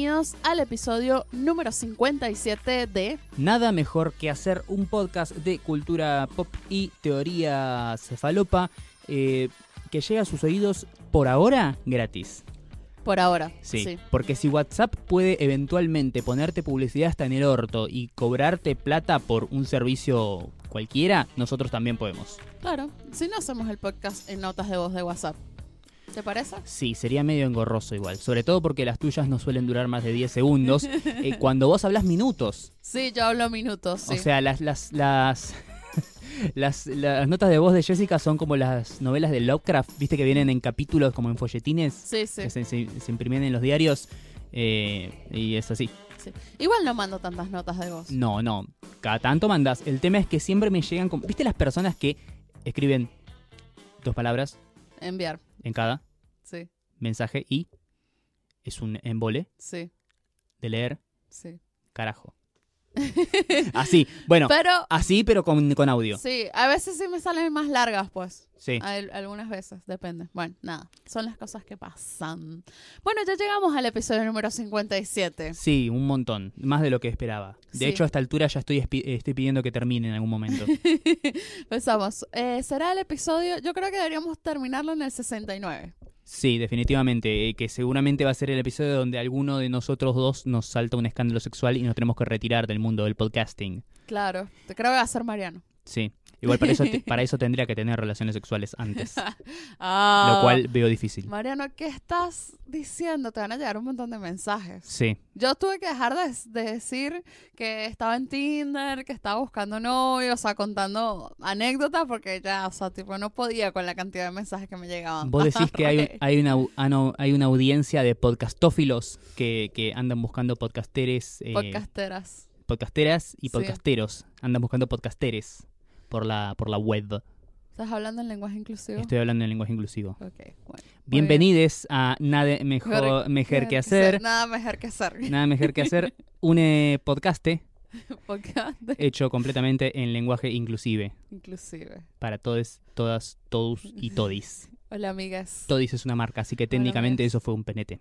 bienvenidos al episodio número 57 de Nada mejor que hacer un podcast de cultura pop y teoría cefalopa eh, que llega a sus oídos por ahora gratis. Por ahora. Sí, Sí. porque si WhatsApp puede eventualmente ponerte publicidad hasta en el orto y cobrarte plata por un servicio cualquiera, nosotros también podemos. Claro. Si no hacemos el podcast en notas de voz de WhatsApp. ¿Te parece? Sí, sería medio engorroso igual, sobre todo porque las tuyas no suelen durar más de 10 segundos, eh, cuando vos hablas minutos. Sí, yo hablo minutos. Sí. O sea, las, las, las, las, las notas de voz de Jessica son como las novelas de Lovecraft, viste que vienen en capítulos como en folletines sí, sí, que se, se- se imprimen en los diarios. eh, y es así. sí. Igual no mando tantas notas de voz. No, no. Cada tanto mandas. El tema es que siempre me llegan con. ¿Viste las personas que escriben dos palabras Enviar. En cada Sí, mensaje y es un embole sí, de leer? sí. Carajo. Así. Bueno, Pero así, pero con, con audio. sí, a veces sí me salen más largas, pues. Sí. Al- algunas veces, depende. Bueno, nada, son las cosas que pasan. Bueno, ya llegamos al episodio número 57. Sí, un montón. Más de lo que esperaba. De Sí. hecho, a esta altura ya estoy, estoy pidiendo que termine en algún momento. Pensamos, eh, será el episodio, yo creo que deberíamos terminarlo en el 69. Sí, definitivamente. eh, que seguramente va a ser el episodio donde alguno de nosotros dos nos salta un escándalo sexual y nos tenemos que retirar del mundo del podcasting. Claro, te creo que va a ser Mariano. Sí. Igual para eso, para eso tendría que tener relaciones sexuales antes. Ah, Lo cual veo difícil. Mariano, ¿qué estás diciendo? Te van a llegar un montón de mensajes. Sí. Yo tuve que dejar de, de decir que estaba en Tinder, que estaba buscando novio, o sea, contando anécdotas, porque ya, o sea, tipo, no podía con la cantidad de mensajes que me llegaban. Vos decís que hay, un- hay, una, ah, hay una audiencia de podcastófilos que, que andan buscando podcasteres, eh, Podcasteras. podcasteras y Sí. podcasteros. Andan buscando podcasteres por la, por la web. ¿Estás hablando en lenguaje inclusivo? Estoy hablando en lenguaje inclusivo. Ok, bueno. Bienvenides a Nada Mejor, mejor que hacer. Nada mejor que hacer. Nada mejor que hacer. Un eh, podcaste Podcast hecho completamente en lenguaje inclusive. inclusive. Para todos, todas, todos y todis. Hola, amigas. Todis es una marca, así que técnicamente eso fue un penete.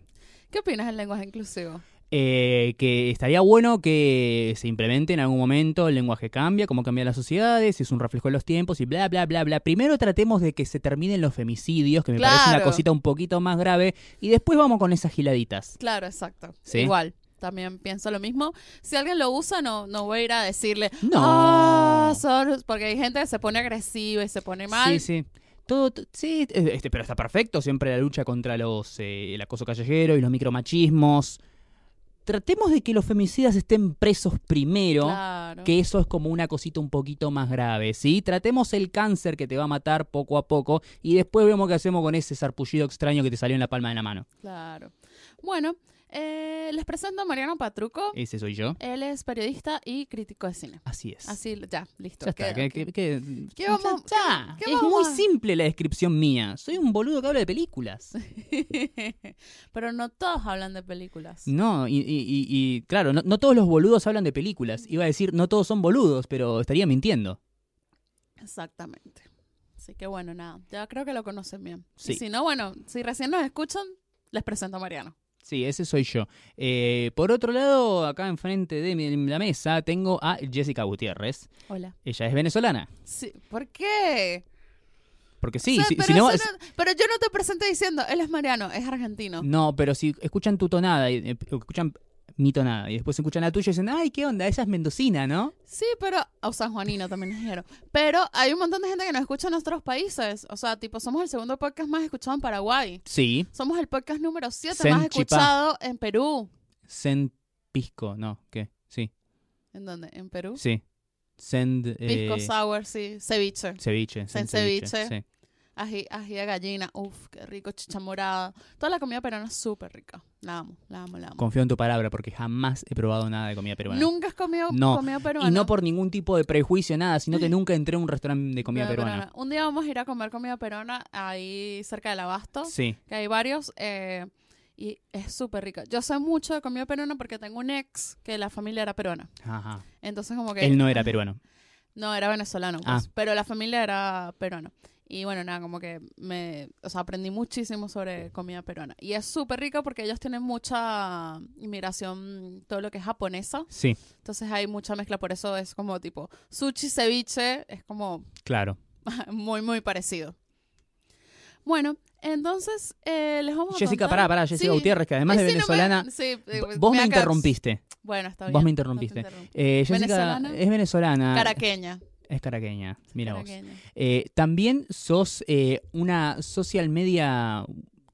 ¿Qué opinas del lenguaje inclusivo? Eh, que estaría bueno que se implemente en algún momento, el lenguaje cambia, cómo cambian las sociedades, es un reflejo de los tiempos y bla, bla, bla, bla. Primero tratemos de que se terminen los femicidios, que me parece una cosita un poquito más grave, y después vamos con esas giladitas. Claro, exacto. ¿Sí? Igual. También pienso lo mismo. Si alguien lo usa, no, no voy a ir a decirle, No. "Ah, son-", porque hay gente que se pone agresiva y se pone mal. Sí, sí. Todo, sí, este, pero está perfecto. Siempre la lucha contra los eh, el acoso callejero y los micromachismos. Tratemos de que los femicidas estén presos primero. Claro. Que eso es como una cosita un poquito más grave, ¿sí? Tratemos el cáncer que te va a matar poco a poco y después vemos qué hacemos con ese sarpullido extraño que te salió en la palma de la mano. Claro. Bueno, eh, les presento a Mariano Patruco. Ese soy yo. Él es periodista y crítico de cine. Así es. Así, ya, listo. Ya está. ¿Qué vamos- ya, qué- qué es vamos muy simple la descripción mía. Soy un boludo que habla de películas. Pero no todos hablan de películas. No, y, y- y- y, claro, no, no todos los boludos hablan de películas. Iba a decir, no todos son boludos, pero estaría mintiendo. Exactamente. Así que bueno, nada. Ya creo que lo conocen bien. Sí. Y si no, bueno, si recién nos escuchan, les presento a Mariano. Sí, ese soy yo. Eh, por otro lado, acá enfrente de mi- la mesa tengo a Jessica Gutiérrez. Hola. Ella es venezolana. Sí, ¿Por qué? Porque sí, O sea, si, pero, si no, no- pero yo no te presenté diciendo, él es Mariano, es argentino. No, pero si escuchan tu tonada, y, eh, escuchan mi tonada, y después escuchan la tuya y dicen, ay, ¿qué onda? Esa es mendocina, ¿no? Sí, pero. O San Juanino también dijeron. Pero hay un montón de gente que nos escucha en otros países. O sea, tipo, somos el segundo podcast más escuchado en Paraguay. Sí. Somos el podcast número 7 Sen más escuchado en Perú. Send pisco, no, ¿qué? Sí, ¿En dónde? ¿En Perú? sí. Send Pisco eh, sour, sí. Ceviche. ceviche. Send Send ceviche. ceviche. sí. Ají, ají de gallina. Uf, qué rico. Chicha morada. Toda la comida peruana es súper rica. La amo, la amo, la amo. Confío en tu palabra porque jamás he probado nada de comida peruana. ¿Nunca has comido No, comida peruana? Y no por ningún tipo de prejuicio, nada, sino que nunca entré a un restaurante de comida Comida peruana. Un día vamos a ir a comer comida peruana ahí cerca del Abasto. Sí. que hay varios. eh, y es súper rica. Yo sé mucho de comida peruana porque tengo un ex que la familia era peruana. Ajá. Entonces como que... Él no era peruano. No, era venezolano, pues, Ah. pero la familia era peruana. Y bueno, nada, como que me, o sea, aprendí muchísimo sobre comida peruana. Y es súper rica porque ellos tienen mucha inmigración, todo lo que es japonesa. Sí, Entonces hay mucha mezcla, por eso es como tipo sushi, ceviche, es como claro. muy, muy parecido. Bueno, entonces eh, les vamos a Jessica, contar- pará, pará, Jessica Sí. Gutiérrez, que además Eh, de sí, no me- venezolana, sí, eh, vos me interrumpiste. Bueno, está bien. Vos me interrumpiste. Eh, Jessica ¿Venezolana? es venezolana. Caraqueña. Es caraqueña, mira vos. Eh, También sos eh, una social media...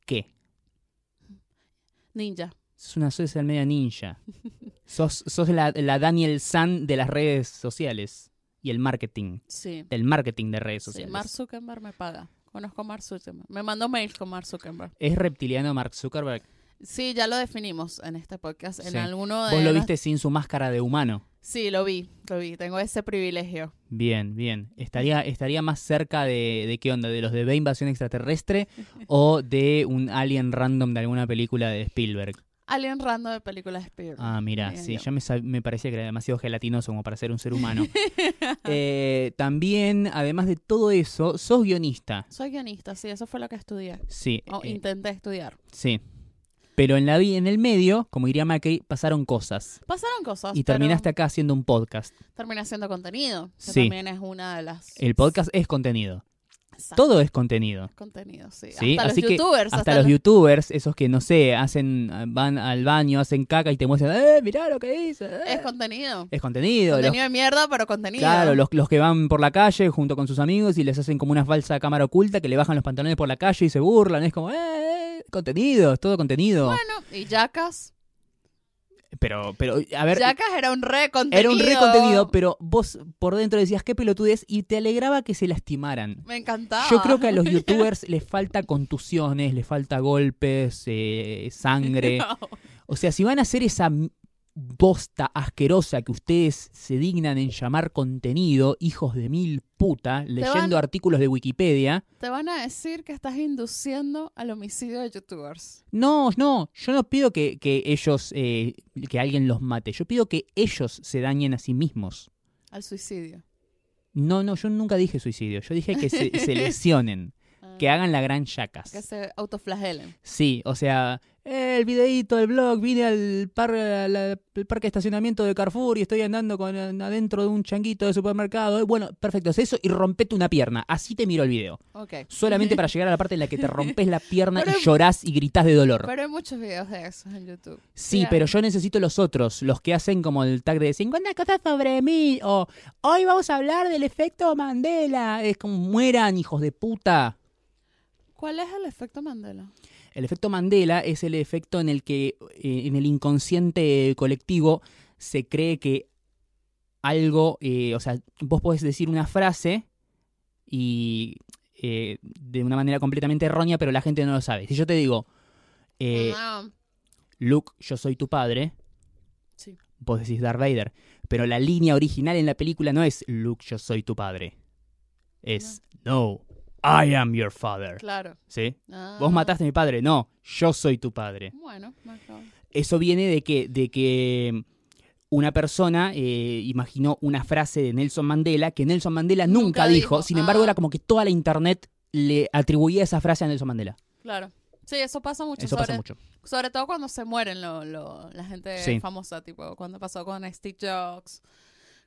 ¿Qué? Ninja. Sos una social media ninja. sos sos la, la Daniel San de las redes sociales y el marketing. Sí. Del marketing de redes sí. sociales. Mark Zuckerberg me paga. Conozco a Mark Zuckerberg. Me mandó mails con Mark Zuckerberg. ¿Es reptiliano Mark Zuckerberg? Sí, ya lo definimos en este podcast. En Sí. alguno de Vos lo viste sin su máscara de humano. Sí, lo vi, lo vi. Tengo ese privilegio. Bien, bien. ¿Estaría, estaría más cerca de, de qué onda? ¿De los de B Invasión Extraterrestre o de un alien random de alguna película de Spielberg? Alien random de películas de Spielberg. Ah, mira, Bien, sí, yo. ya me, me parecía que era demasiado gelatinoso como para ser un ser humano. Eh, también, además de todo eso, sos guionista. Soy guionista, sí, eso fue lo que estudié. Sí, O eh, intenté estudiar. sí. Pero en la en el medio, como diría Macri, pasaron cosas. Pasaron cosas. Y terminaste acá haciendo un podcast. Terminé haciendo contenido. Que Sí. también es una de las. El podcast es contenido. Exacto, Todo es contenido. contenido, sí. Sí, hasta así los que youtubers. Hasta los youtubers, esos que no sé, hacen, van al baño, hacen caca y te muestran, ¡eh, mirá lo que hice! eh". Es contenido. Es contenido. los- Contenido de mierda, pero contenido. claro, los, los que van por la calle junto con sus amigos y les hacen como una falsa cámara oculta que le bajan los pantalones por la calle y se burlan. Es como, ¡eh! eh, Contenido, es todo contenido. Bueno, y Jackass. Pero, pero, a ver, Jackass era un re contenido. era un re contenido, pero vos por dentro decías, qué pelotudez, y te alegraba que se lastimaran. Me encantaba. Yo creo que a los youtubers les falta contusiones, les falta golpes, eh, sangre. No. O sea, si van a hacer esa bosta asquerosa que ustedes se dignan en llamar contenido, hijos de mil puta, leyendo van- artículos de Wikipedia. Te van a decir que estás induciendo al homicidio de youtubers. No, no, yo no pido que, que ellos, eh, que alguien los mate, yo pido que ellos se dañen a sí mismos. Al suicidio. No, no, yo nunca dije suicidio, yo dije que se, se lesionen, que hagan la gran yacas. que se autoflagelen. Sí, o sea, eh, el videíto del blog, vine al, par- parque de estacionamiento de Carrefour y estoy andando con adentro de un changuito de supermercado. Eh, Bueno, perfecto, haz eso y rompete una pierna. Así te miro el video. Ok. Solamente para llegar a la parte en la que te rompes la pierna Pero- y llorás y gritas de dolor. Pero hay muchos videos de esos en YouTube. Sí, pero yo necesito los otros, los que hacen como el tag de 50 cosas sobre mí o hoy vamos a hablar del efecto Mandela. Es como mueran, hijos de puta. ¿Cuál es el efecto Mandela? El efecto Mandela es el efecto en el que eh, en el inconsciente colectivo se cree que algo, eh, o sea, vos podés decir una frase y eh, de una manera completamente errónea, pero la gente no lo sabe. Si yo te digo, Ah, Luke, yo soy tu padre, sí. vos decís Darth Vader, pero la línea original en la película no es Luke, yo soy tu padre. Es no, I am your father. Claro. ¿Sí? Ah. Vos mataste a mi padre, no, yo soy tu padre. Bueno, me acabo. Eso viene de que, de que una persona eh, imaginó una frase de Nelson Mandela que Nelson Mandela nunca, Nunca dijo, dijo, sin embargo ah. era como que toda la internet le atribuía esa frase a Nelson Mandela. Claro. Sí, eso pasa mucho. Eso sobre, pasa mucho. sobre todo cuando se mueren lo, lo- la gente Sí. famosa, tipo cuando pasó con Steve Jobs,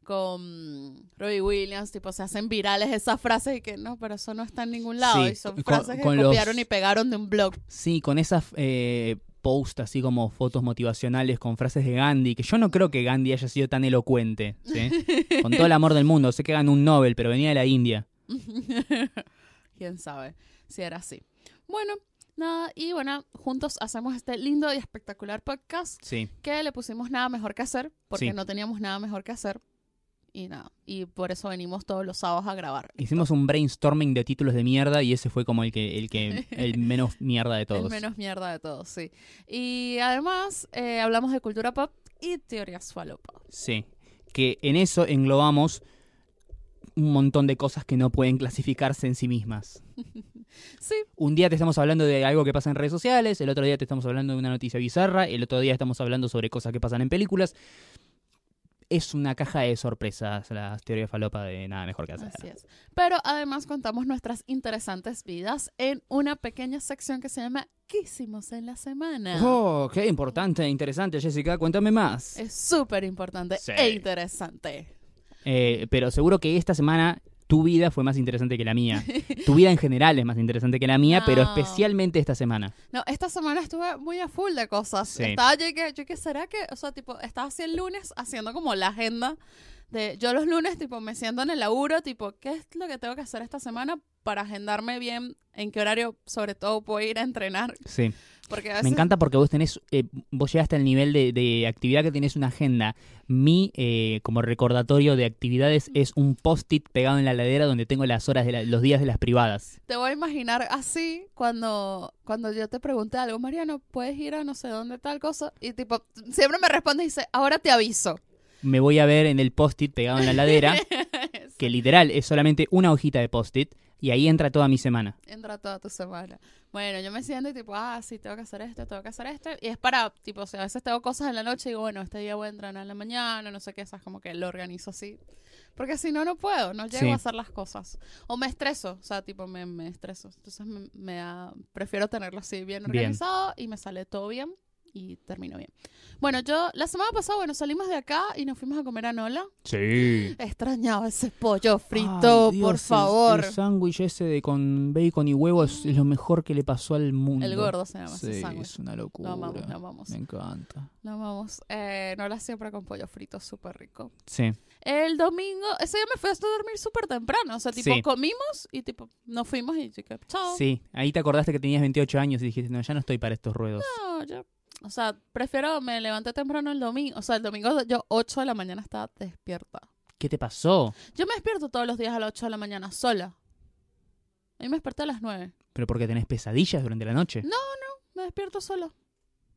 con Robbie Williams, tipo se hacen virales esas frases y que no, pero eso no está en ningún lado. Sí, y son con- frases que con los- copiaron y pegaron de un blog. Sí, con esas eh, posts así como fotos motivacionales con frases de Gandhi, que yo no creo que Gandhi haya sido tan elocuente, ¿sí? con todo el amor del mundo, sé que ganó un Nobel, pero venía de la India. Quién sabe si era así. Bueno, nada, y bueno, juntos hacemos este lindo y espectacular podcast Sí, que le pusimos nada mejor que hacer, porque Sí. no teníamos nada mejor que hacer. Y nada, y por eso venimos todos los sábados a grabar. hicimos un brainstorming de títulos de mierda y ese fue como el que el que el menos mierda de todos. El menos mierda de todos, sí. Y además eh, hablamos de cultura pop y teorías falopa. Sí, que en eso englobamos un montón de cosas que no pueden clasificarse en sí mismas. Sí, Un día te estamos hablando de algo que pasa en redes sociales, el otro día te estamos hablando de una noticia bizarra, el otro día estamos hablando sobre cosas que pasan en películas. Es una caja de sorpresas las teorías falopa de nada mejor que hacer. Así es. Pero además contamos nuestras interesantes vidas en una pequeña sección que se llama ¿Qué hicimos en la semana? Oh, qué importante e interesante, Jessica. Cuéntame más. Es súper importante Sí. e interesante. Eh, pero seguro que esta semana tu vida fue más interesante que la mía. tu vida en general es más interesante que la mía, pero No. especialmente esta semana. No, esta semana estuve muy a full de cosas. Sí. Estaba yo que, yo que será que, o sea, tipo, estaba así el lunes haciendo como la agenda de, yo los lunes, tipo, me siento en el laburo, tipo, ¿qué es lo que tengo que hacer esta semana para agendarme bien en qué horario, sobre todo, puedo ir a entrenar? Sí. Porque a Me encanta porque vos tenés, eh, vos llegaste al nivel de, de actividad que tenés una agenda. Mi, eh, como recordatorio de actividades, es un post-it pegado en la ladera donde tengo las horas de la- los días de las privadas. Te voy a imaginar así cuando, cuando yo te pregunté algo, Mariano, ¿puedes ir a no sé dónde tal cosa? Y tipo, siempre me responde y dice, ahora te aviso. Me voy a ver en el post-it pegado en la ladera, que literal es solamente una hojita de post-it, y ahí entra toda mi semana. Entra toda tu semana. Bueno, yo me siento y tipo, ah, sí, tengo que hacer esto, tengo que hacer esto. Y es para, tipo, o sea, a veces tengo cosas en la noche y digo, bueno, este día voy a entrenar en la mañana, no sé qué, esas como que lo organizo así. Porque si no, no puedo, no llego Sí. a hacer las cosas. O me estreso, o sea, tipo, me, me estreso. Entonces me, me da- prefiero tenerlo así bien Bien. organizado y me sale todo bien y termino bien. Bueno, yo la semana pasada, bueno, salimos de acá y nos fuimos a comer a Nola. Sí. Extrañaba ese pollo frito, por favor. El, sándwich ese de con bacon y huevo es, es lo mejor que le pasó al mundo. El gordo se llama ese Sí, sándwich. es una locura. Lo amamos, lo amamos. Me encanta. Lo amamos. Eh, Nola siempre con pollo frito, súper rico. Sí. El domingo, ese día me fui a dormir súper temprano. O sea, tipo, Sí. comimos y tipo, nos fuimos y dije, chao. Sí, ahí te acordaste que tenías 28 años y dijiste, no, ya no estoy para estos ruedos. No, yo- o sea, prefiero, me levanté temprano el domingo. O sea, el domingo yo 8 de la mañana estaba despierta. ¿Qué te pasó? Yo me despierto todos los días a las 8 de la mañana, sola. Y me desperté a las 9. ¿Pero porque tenés pesadillas durante la noche? No, Me despierto sola.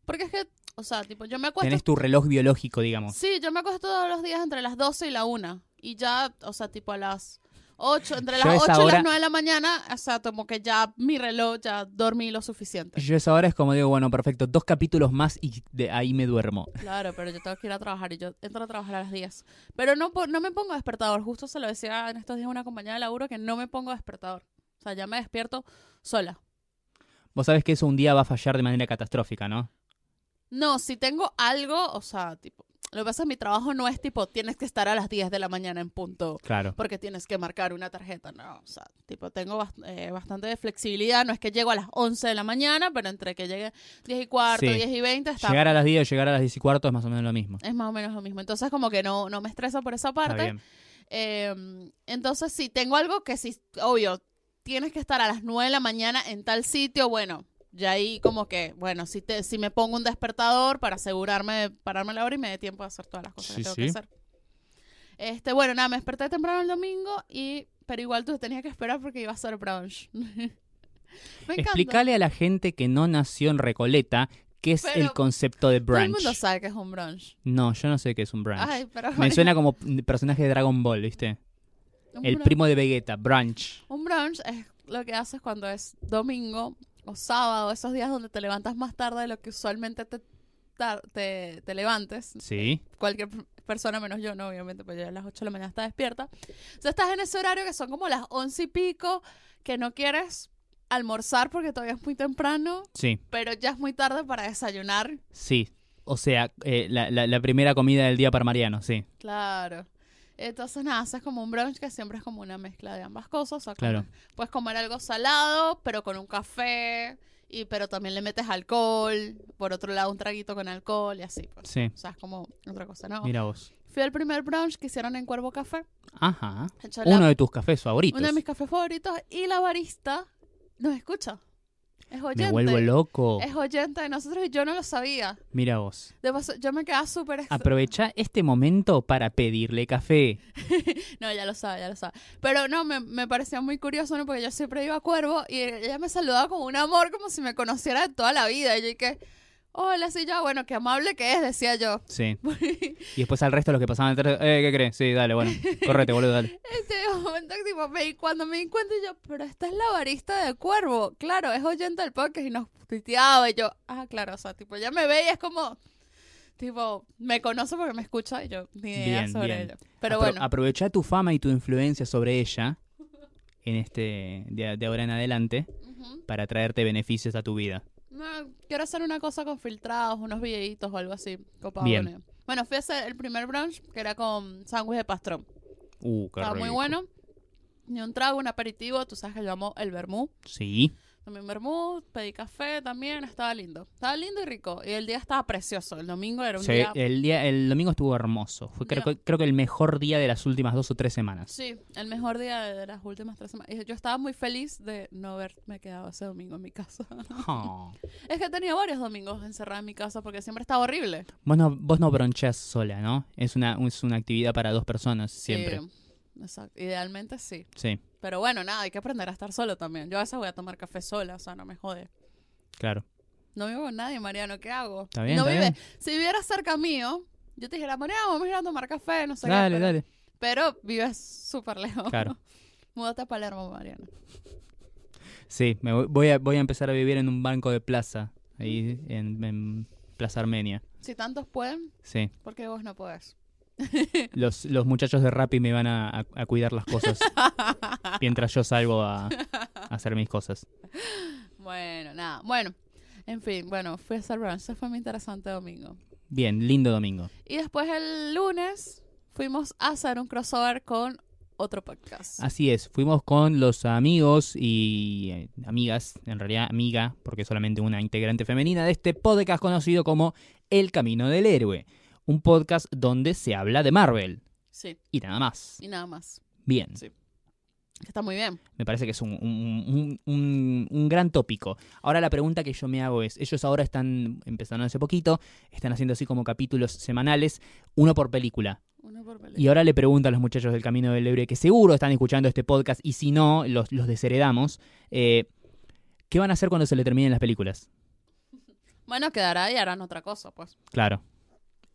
Porque es que, o sea, tipo, yo me acuesto Tenés tu reloj biológico, digamos. Sí, yo me acuesto todos los días entre las 12 y la 1. Y ya, o sea, tipo a las 8, entre las a esa 8 y las 9 de la mañana, o sea, como que ya mi reloj, ya dormí lo suficiente. Yo esa hora es como digo, bueno, perfecto, dos capítulos más y de ahí me duermo. Claro, pero yo tengo que ir a trabajar y yo entro a trabajar a las 10. Pero no, no me pongo despertador. Justo se lo decía en estos días una compañera de laburo que no me pongo despertador. O sea, ya me despierto sola. Vos sabés que eso un día va a fallar de manera catastrófica, ¿no? No, si tengo algo, o sea, tipo, lo que pasa es que mi trabajo no es tipo, tienes que estar a las 10 de la mañana en punto. Claro. porque tienes que marcar una tarjeta, no, o sea, tipo, tengo bast- eh, bastante flexibilidad, no es que llego a las 11 de la mañana, pero entre que llegue 10 y cuarto, Sí. 10 y 20, está, Llegar a las 10 o llegar a las 10 y cuarto es más o menos lo mismo. es más o menos lo mismo, entonces como que no, no me estresa por esa Está parte, bien. Eh, entonces si tengo algo que sí, obvio, tienes que estar a las 9 de la mañana en tal sitio, bueno, ya ahí como que, bueno, si, te, si me pongo un despertador para asegurarme de pararme a la hora y me dé tiempo de hacer todas las cosas Sí, que tengo sí. que hacer. Este, bueno, nada, me desperté temprano el domingo y pero igual tú tenías que esperar porque iba a ser brunch. me. Explícale a la gente que no nació en Recoleta qué es Pero el concepto de Todo el brunch. mundo sabe que es un brunch. No, yo no sé qué es un brunch. Ay, pero Me suena como personaje de Dragon Ball, ¿viste? El brunch- primo de Vegeta, brunch. Un brunch es lo que haces cuando es domingo o sábado, esos días donde te levantas más tarde de lo que usualmente te, te, te levantes. Sí. Cualquier p- persona menos yo, no, obviamente, pues yo a las 8 de la mañana está despierta. Sea, estás en ese horario que son como las 11 y pico, que no quieres almorzar porque todavía es muy temprano, Sí, pero ya es muy tarde para desayunar. sí. O sea, eh, la, la- la primera comida del día para Mariano, sí. Claro. Entonces, nada, haces como un brunch que siempre es como una mezcla de ambas cosas. O sea, Claro. comer- puedes comer algo salado, pero con un café, y pero también le metes alcohol. Por otro lado, un traguito con alcohol y así. pues. Sí. O sea, es como otra cosa, ¿no? Mira vos. Fui al primer brunch que hicieron en Cuervo Café. Ajá. La- Uno de tus cafés favoritos. uno de mis cafés favoritos. Y la barista nos escucha. Es oyente. Me vuelvo loco. Es oyente de nosotros y yo no lo sabía. Mira vos. De paso, yo me quedaba súper... Aprovecha este momento para pedirle café. No, ya lo sabe, ya lo sabe. Pero no, me, me parecía muy curioso, ¿no? Porque yo siempre iba a Cuervo y ella me saludaba con un amor como si me conociera de toda la vida. Y yo que, hola, sí, ya, bueno, qué amable que es, decía yo. Sí. Y después al resto de los que pasaban detrás, eh, ¿qué crees? Sí, dale, bueno. Correte, boludo, dale. Este momento tipo, me, cuando me di cuenta yo, pero esta es la barista de Cuervo. Claro, es oyente del podcast y nos tuiteaba y yo, ah, claro, o sea, tipo, ya me ve y es como, tipo, me conoce porque me escucha y yo ni idea Bien, sobre bien. ella. Pero Apro- bueno, Aprovecha tu fama y tu influencia sobre ella en este de, de ahora en adelante para traerte beneficios a tu vida. Quiero hacer una cosa con filtrados, unos videitos o algo así. copado Bien. Bueno, fui a hacer el primer brunch que era con sándwich de pastrón. Uh, qué Estaba muy bueno. Y un trago, un aperitivo, tú sabes que yo amo el vermú. Sí, Un vermú, pedí café también, estaba lindo. Estaba lindo y rico. Y el día estaba precioso. El domingo era un Sí, día... el día el domingo estuvo hermoso. Fue creo, creo que el mejor día de las últimas dos o tres semanas. Sí, el mejor día de las últimas tres semanas. Y yo estaba muy feliz de no haberme quedado ese domingo en mi casa. Oh. es que he tenido varios domingos encerrada en mi casa porque siempre estaba horrible. Vos no, vos no broncheás sola, ¿no? Es una, es una actividad para dos personas siempre. Sí, exacto. Idealmente sí. Sí, Pero bueno, nada, hay que aprender a estar solo también. Yo a veces voy a tomar café sola, o sea, no me jode. claro. No vivo con nadie, Mariano, ¿qué hago? Está bien, no está vive. bien. Si viviera cerca mío, yo te dijera, Mariano, vamos a ir a tomar café, no sé qué, Dale, pero, dale. Pero vives súper lejos. Claro. Múdate a Palermo, Mariano. Sí, me voy- voy a, voy a empezar a vivir en un banco de plaza, ahí en, en Plaza Armenia. Si tantos pueden, Sí, ¿por qué vos no podés? los, los muchachos de Rappi me van a, a- a cuidar las cosas mientras yo salgo a, a hacer mis cosas. Bueno, nada. Bueno, en fin, bueno, fui a hacer brunch. Ese fue mi interesante domingo. Bien, lindo domingo. Y después el lunes fuimos a hacer un crossover con otro podcast. Así es, fuimos con los amigos y eh, amigas, en realidad amiga, porque solamente una integrante femenina de este podcast conocido como El Camino del Héroe, un podcast donde se habla de Marvel Sí, y nada más. y nada más. Bien, Sí. Está muy bien. me parece que es un, un- un- gran tópico. Ahora la pregunta que yo me hago es, ellos ahora están empezando hace poquito, están haciendo así como capítulos semanales, uno por película. Uno por película. Y ahora le pregunto a los muchachos del Camino del Héroe, que seguro están escuchando este podcast, y si no, los, los desheredamos, eh, ¿qué van a hacer cuando se le terminen las películas? Bueno, quedará y harán otra cosa, pues. Claro.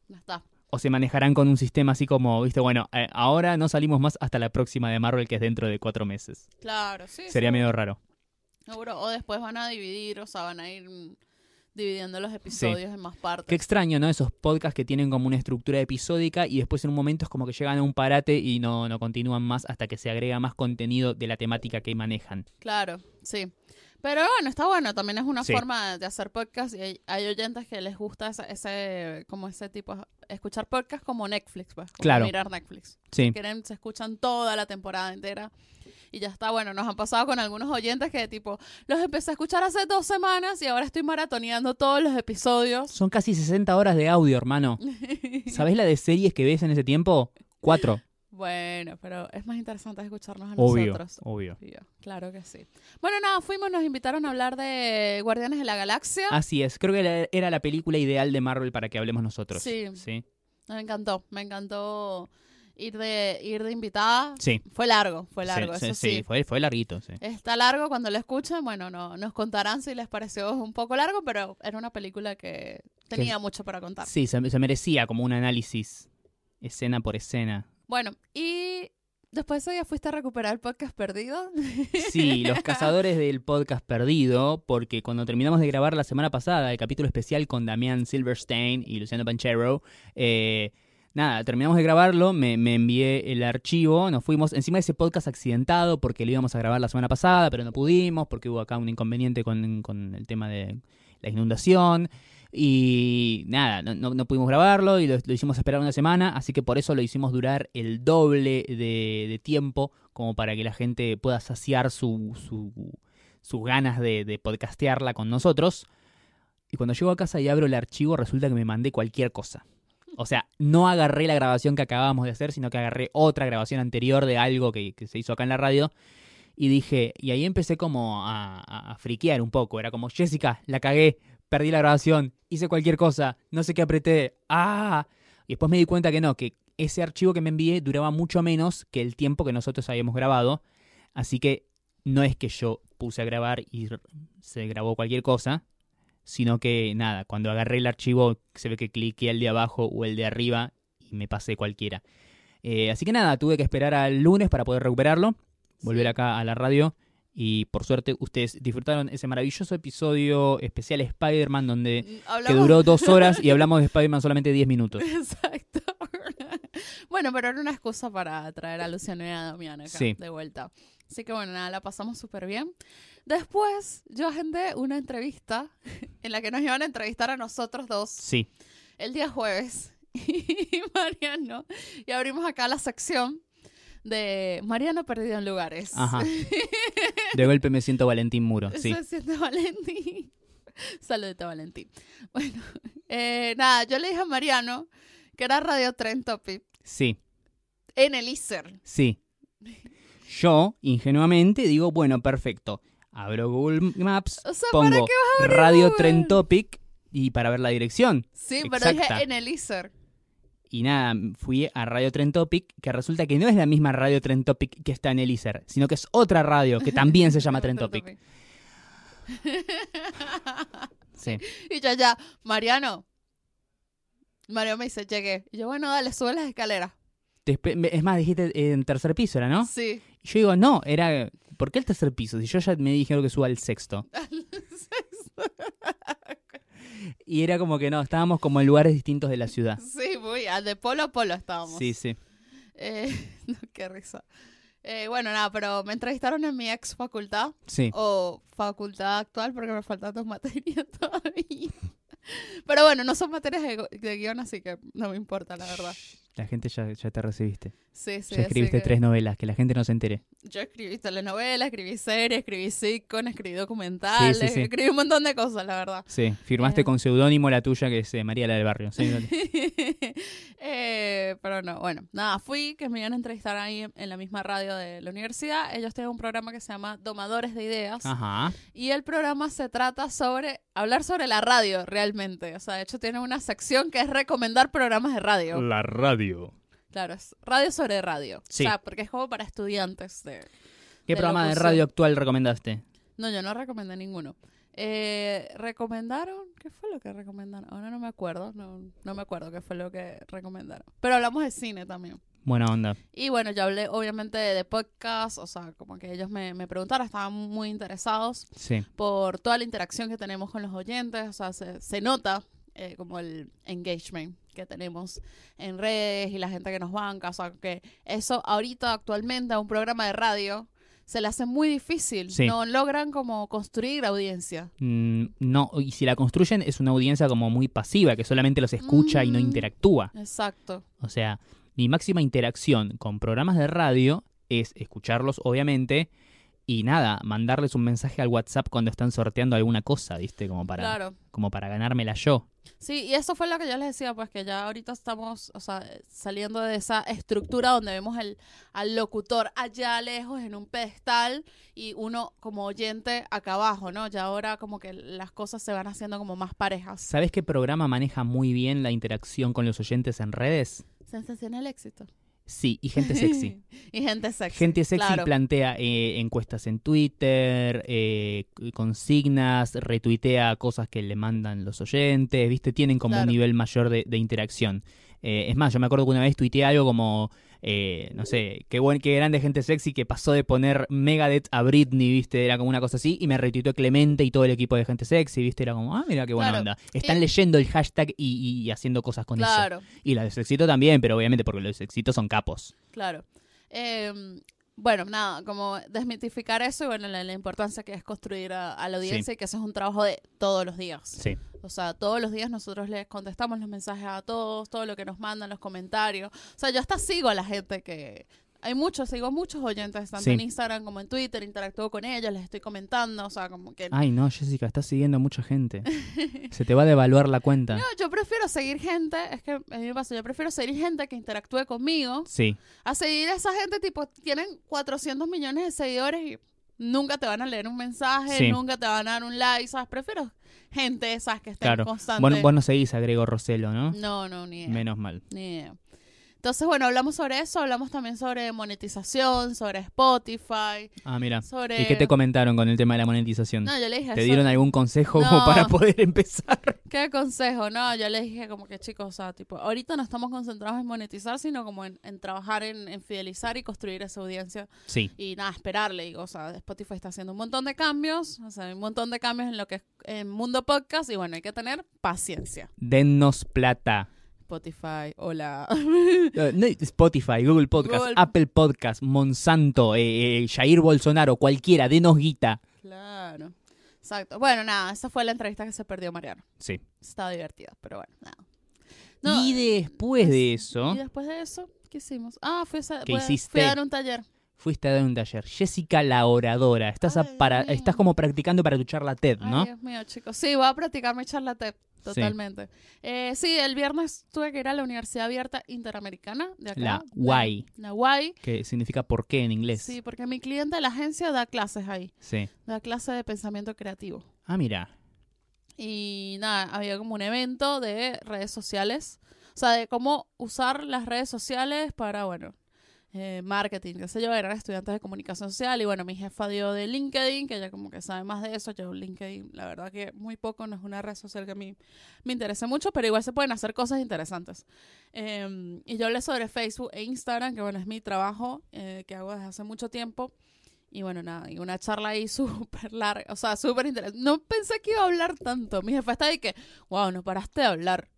Está. O se manejarán con un sistema así como, viste, bueno, eh, ahora no salimos más hasta la próxima de Marvel, que es dentro de cuatro meses. Claro, sí. Sería medio raro. Seguro. O después van a dividir, o sea, van a ir dividiendo los episodios en más partes. Qué extraño, ¿no? Esos podcasts que tienen como una estructura episódica y después en un momento es como que llegan a un parate y no, no continúan más hasta que se agrega más contenido de la temática que manejan. Claro, sí. Pero bueno, está bueno, también es una Sí. forma de hacer podcast y hay, hay oyentes que les gusta ese, ese, como ese tipo, escuchar podcast como Netflix, pues, como Claro. mirar Netflix. Sí. Quieren, se escuchan toda la temporada entera y ya está, bueno, nos han pasado con algunos oyentes que tipo, los empecé a escuchar hace dos semanas y ahora estoy maratoneando todos los episodios. Son casi 60 horas de audio, hermano. ¿Sabés la de series que ves en ese tiempo? Cuatro. Bueno, pero es más interesante escucharnos a Obvio, nosotros. obvio. Obvio, Claro que sí. Bueno, nada, fuimos, nos invitaron a hablar de Guardianes de la Galaxia. Así es, creo que era la película ideal de Marvel para que hablemos nosotros. Sí. Sí. Me encantó, me encantó ir de ir de invitada. Sí. Fue largo, fue largo, Sí, eso sí, sí. sí, fue, fue larguito, sí. Está largo cuando lo escuchen, bueno, no nos contarán si les pareció un poco largo, pero era una película que tenía mucho para contar. Sí, se, se merecía como un análisis escena por escena. Bueno, y después de eso ya fuiste a recuperar el podcast perdido. Sí, los cazadores del podcast perdido, porque cuando terminamos de grabar la semana pasada el capítulo especial con Damián Silverstein y Luciano Panchero, eh, nada, terminamos de grabarlo, me, me envié el archivo, nos fuimos encima de ese podcast accidentado porque lo íbamos a grabar la semana pasada, pero no pudimos porque hubo acá un inconveniente con, con el tema de la inundación. Y nada, no, pudimos grabarlo y lo, hicimos esperar una semana, así que por eso lo hicimos durar el doble de, tiempo, como para que la gente pueda saciar su, su- sus ganas de, de podcastearla con nosotros. Y cuando llego a casa y abro el archivo, resulta que me mandé cualquier cosa. O sea, no agarré la grabación que acabábamos de hacer, sino que agarré otra grabación anterior de algo que, que se hizo acá en la radio. Y dije, y ahí empecé como a, a- a friquear un poco. Era como, Jessica, la cagué, perdí la grabación, hice cualquier cosa, no sé qué apreté. ¡Ah! Y después me di cuenta que no, que ese archivo que me envié duraba mucho menos que el tiempo que nosotros habíamos grabado. Así que no es que yo puse a grabar y se grabó cualquier cosa, sino que nada, cuando agarré el archivo se ve que cliqué el de abajo o el de arriba y me pasé cualquiera. Eh, así que nada, tuve que esperar al lunes para poder recuperarlo, volver acá a la radio Y por suerte ustedes disfrutaron ese maravilloso episodio especial Spider-Man donde Mm, que duró dos horas y hablamos de Spider-Man solamente 10 minutos. Exacto. bueno, pero era una excusa para traer a Luciano y a Damián acá Sí. de vuelta. Así que bueno, nada, la pasamos súper bien. Después yo agendé una entrevista en la que nos iban a entrevistar a nosotros dos Sí, el día jueves y Mariano. Y abrimos acá la sección de Mariano perdido en lugares. Ajá. de golpe me siento Valentín Muro. Sí, Se siente Valentín. Saludito, Valentín. Bueno, eh, nada, yo le dije a Mariano que era Radio Tren Topic sí, en el ISER. sí. Yo, ingenuamente, digo, bueno, perfecto. Abro Google Maps, O sea, ¿para pongo qué vas a abrir Radio Google? Tren Topic y para ver la dirección. Sí, pero dije en el ISER. Y nada, fui a Radio Tren Topic, que resulta que no es la misma Radio Tren Topic que está en el ISER, sino que es otra radio que también se llama Tren Topic. Sí. Y yo ya, Mariano. Mariano me dice, llegué. Y yo, bueno, dale, sube las escaleras. Es más, dijiste en tercer piso, ¿era, no? Sí. Y yo digo, no, era. ¿Por qué el tercer piso? Si yo ya me dijeron que suba al sexto. Y era como que no, estábamos como en lugares distintos de la ciudad. Sí, muy, al de polo a polo estábamos. Sí, sí. Eh, no, qué risa. Eh, bueno, nada, pero me entrevistaron en mi ex facultad Sí. o facultad actual porque me faltan dos materias todavía. Pero bueno, no son materias de, de guion, así que no me importa, la verdad. La gente ya, ya te recibiste. Sí, sí. ya escribiste que tres novelas, que la gente no se entere. Yo escribí telenovelas, escribí series, escribí sitcom, escribí documentales, Sí, sí, sí. escribí un montón de cosas, la verdad. Sí, firmaste Eh. con seudónimo la tuya, que es eh, María la del Barrio. Sí. Eh, pero no, bueno, nada, fui, que me iban a entrevistar ahí en, en la misma radio de la universidad. Ellos tienen un programa que se llama Domadores de Ideas. Ajá. Y el programa se trata sobre hablar sobre la radio realmente. O sea, de hecho tiene una sección que es recomendar programas de radio. La radio. Claro, es radio sobre radio. Sí. O sea, porque es como para estudiantes de... ¿Qué De programa de radio actual recomendaste? No, yo no recomendé ninguno. Eh, ¿Recomendaron? ¿Qué fue lo que recomendaron? Ahora no me acuerdo. No, no me acuerdo qué fue lo que recomendaron. Pero hablamos de cine también. Buena onda. Y bueno, yo hablé obviamente de podcast, o sea, como que ellos me, me preguntaron, estaban muy interesados Sí. por toda la interacción que tenemos con los oyentes, o sea, se, se nota eh, como el engagement que tenemos en redes y la gente que nos banca, o sea, que eso ahorita actualmente a un programa de radio se le hace muy difícil, Sí. no logran como construir audiencia. Mm, no, y si la construyen es una audiencia como muy pasiva, que solamente los escucha y no Mm. interactúa. Exacto. O sea, mi máxima interacción con programas de radio es escucharlos, obviamente, y nada, mandarles un mensaje al WhatsApp cuando están sorteando alguna cosa, ¿viste? Como para, Claro. como para ganármela yo. Sí, y eso fue lo que yo les decía, pues que ya ahorita estamos, o sea, saliendo de esa estructura donde vemos el, al locutor allá lejos en un pedestal y uno como oyente acá abajo, ¿no? Ya ahora como que las cosas se van haciendo como más parejas. ¿Sabes qué programa maneja muy bien la interacción con los oyentes en redes? Sensacional éxito. Sí, y gente sexy. y gente sexy. Gente sexy claro. plantea eh, encuestas en Twitter, eh, consignas, retuitea cosas que le mandan los oyentes, ¿viste? Tienen como un nivel mayor de, de interacción. Eh, es más, yo me acuerdo que una vez tuiteé algo como, eh, no sé, qué, buen, qué grande gente sexy que pasó de poner Megadeth a Britney, ¿viste? Era como una cosa así, y me retuiteó Clemente y todo el equipo de gente sexy, ¿viste? Era como, ah, mira qué buena Claro. onda. Están Y- leyendo el hashtag y, y haciendo cosas con eso. Claro, Y la de Sexito también, pero obviamente porque los Sexitos son capos. claro. Eh, bueno, nada, como desmitificar eso y bueno, la, la importancia que es construir a, a la audiencia y que eso es un trabajo de todos los días. Sí. O sea, todos los días nosotros les contestamos los mensajes a todos, todo lo que nos mandan, los comentarios. O sea, yo hasta sigo a la gente que... Hay muchos, sigo muchos oyentes, tanto Sí. en Instagram como en Twitter, interactúo con ellos, les estoy comentando, o sea, como que... Ay, no, Jessica, estás siguiendo a mucha gente. Se te va a devaluar la cuenta. No, yo prefiero seguir gente, es que a mí me pasa, yo prefiero seguir gente que interactúe conmigo, Sí, a seguir a esa gente tipo, tienen 400 millones de seguidores y nunca te van a leer un mensaje, Sí. nunca te van a dar un like, ¿sabes? Prefiero gente esas que estén claro. constantes. Vos, vos no seguís a Grego Roselo, ¿no? No, no, ni idea. Menos mal. Ni idea. Entonces, bueno, hablamos sobre eso, hablamos también sobre monetización, sobre Spotify, Ah, mira. sobre... ¿Y qué te comentaron con el tema de la monetización? No, yo le dije ¿Te dieron algún consejo como No. para poder empezar? ¿Qué consejo? No, yo les dije como que chicos, o sea, tipo, ahorita no estamos concentrados en monetizar, sino como en, en trabajar en, en fidelizar y construir esa audiencia Sí. y nada, esperarle. Digo, o sea, Spotify está haciendo un montón de cambios, o sea, un montón de cambios en lo que es en mundo podcast y bueno, hay que tener paciencia. Dennos plata. Spotify, hola. Eh, no, Spotify, Google Podcast, Google- Apple Podcast, Monsanto, eh, eh, Jair Bolsonaro, cualquiera, denos guita. claro. Exacto. Bueno, nada, esa fue la entrevista que se perdió Mariano. Sí. Estaba divertida, pero bueno, nada. No, y después de eso, Y después de eso, ¿qué hicimos? Ah, fui a, ¿Qué hiciste? fui a dar un taller. Fuiste a dar un taller. Jessica la oradora. Estás, a- para, estás como practicando para tu charla TED, ¿no? Ay, Dios mío, chicos. Sí, voy a practicar mi charla TED. Totalmente. Eh, sí, el viernes tuve que ir a la Universidad Abierta Interamericana de acá. La UAI. La UAI. Que significa por qué en inglés. Sí, porque mi cliente de la agencia da clases ahí. Sí. Da clases de pensamiento creativo. Ah, mira. Y nada, había como un evento de redes sociales. O sea, de cómo usar las redes sociales para, bueno, eh, marketing, qué sé yo, eran estudiantes de comunicación social. Y bueno, mi jefa dio de LinkedIn, que ella como que sabe más de eso. Yo LinkedIn, la verdad que muy poco, no es una red social que a mí me interese mucho, pero igual se pueden hacer cosas interesantes. Eh, y yo hablé sobre Facebook e Instagram, que bueno, es mi trabajo eh, que hago desde hace mucho tiempo. Y bueno, nada, y una charla ahí súper larga, o sea, súper interesante. No pensé que iba a hablar tanto. Mi jefa estaba ahí que, wow, no paraste de hablar.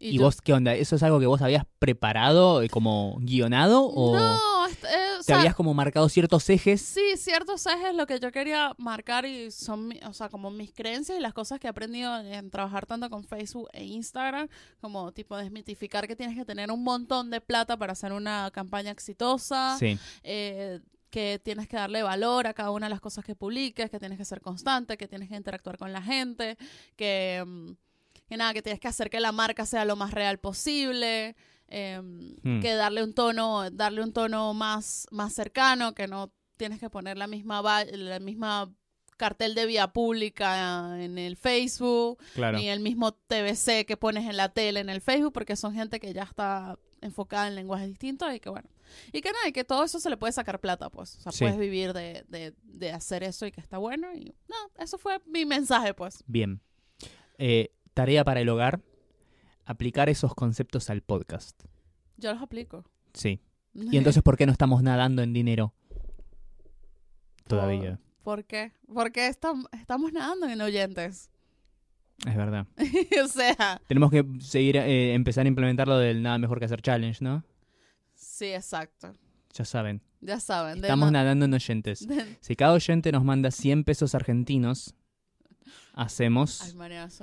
¿Y, vos qué onda? ¿Eso es algo que vos habías preparado, eh, como guionado? ¿O No, eh, o te habías como marcado ciertos ejes? sí, ciertos ejes lo que yo quería marcar y son, o sea, como mis creencias y las cosas que he aprendido en trabajar tanto con Facebook e Instagram, como tipo desmitificar que tienes que tener un montón de plata para hacer una campaña exitosa. Sí. eh, que tienes que darle valor a cada una de las cosas que publiques, que tienes que ser constante, que tienes que interactuar con la gente, que, mm, que nada, que tienes que hacer que la marca sea lo más real posible, em, Hmm. que darle un tono, darle un tono más, más cercano, que no tienes que poner la misma la misma cartel de vía pública en el Facebook, Claro. ni el mismo TVC que pones en la tele en el Facebook, porque son gente que ya está enfocada en lenguajes distintos y que bueno. Y que nada, y que todo eso se le puede sacar plata, pues. O sea, Sí. puedes vivir de, de, de hacer eso y que está bueno. Y no, eso fue mi mensaje, pues. Bien. Eh, tarea para el hogar. Aplicar esos conceptos al podcast. Yo los aplico. Sí. ¿Y entonces por qué no estamos nadando en dinero? Todavía. ¿Por qué? Porque estam- estamos nadando en oyentes. Es verdad. o sea, Tenemos que seguir, eh, empezar a implementar lo del nada mejor que hacer challenge, ¿no? sí, exacto. Ya saben. Ya saben. Estamos na- nadando en oyentes. Si cada oyente nos manda 100 pesos argentinos, hacemos, Ay,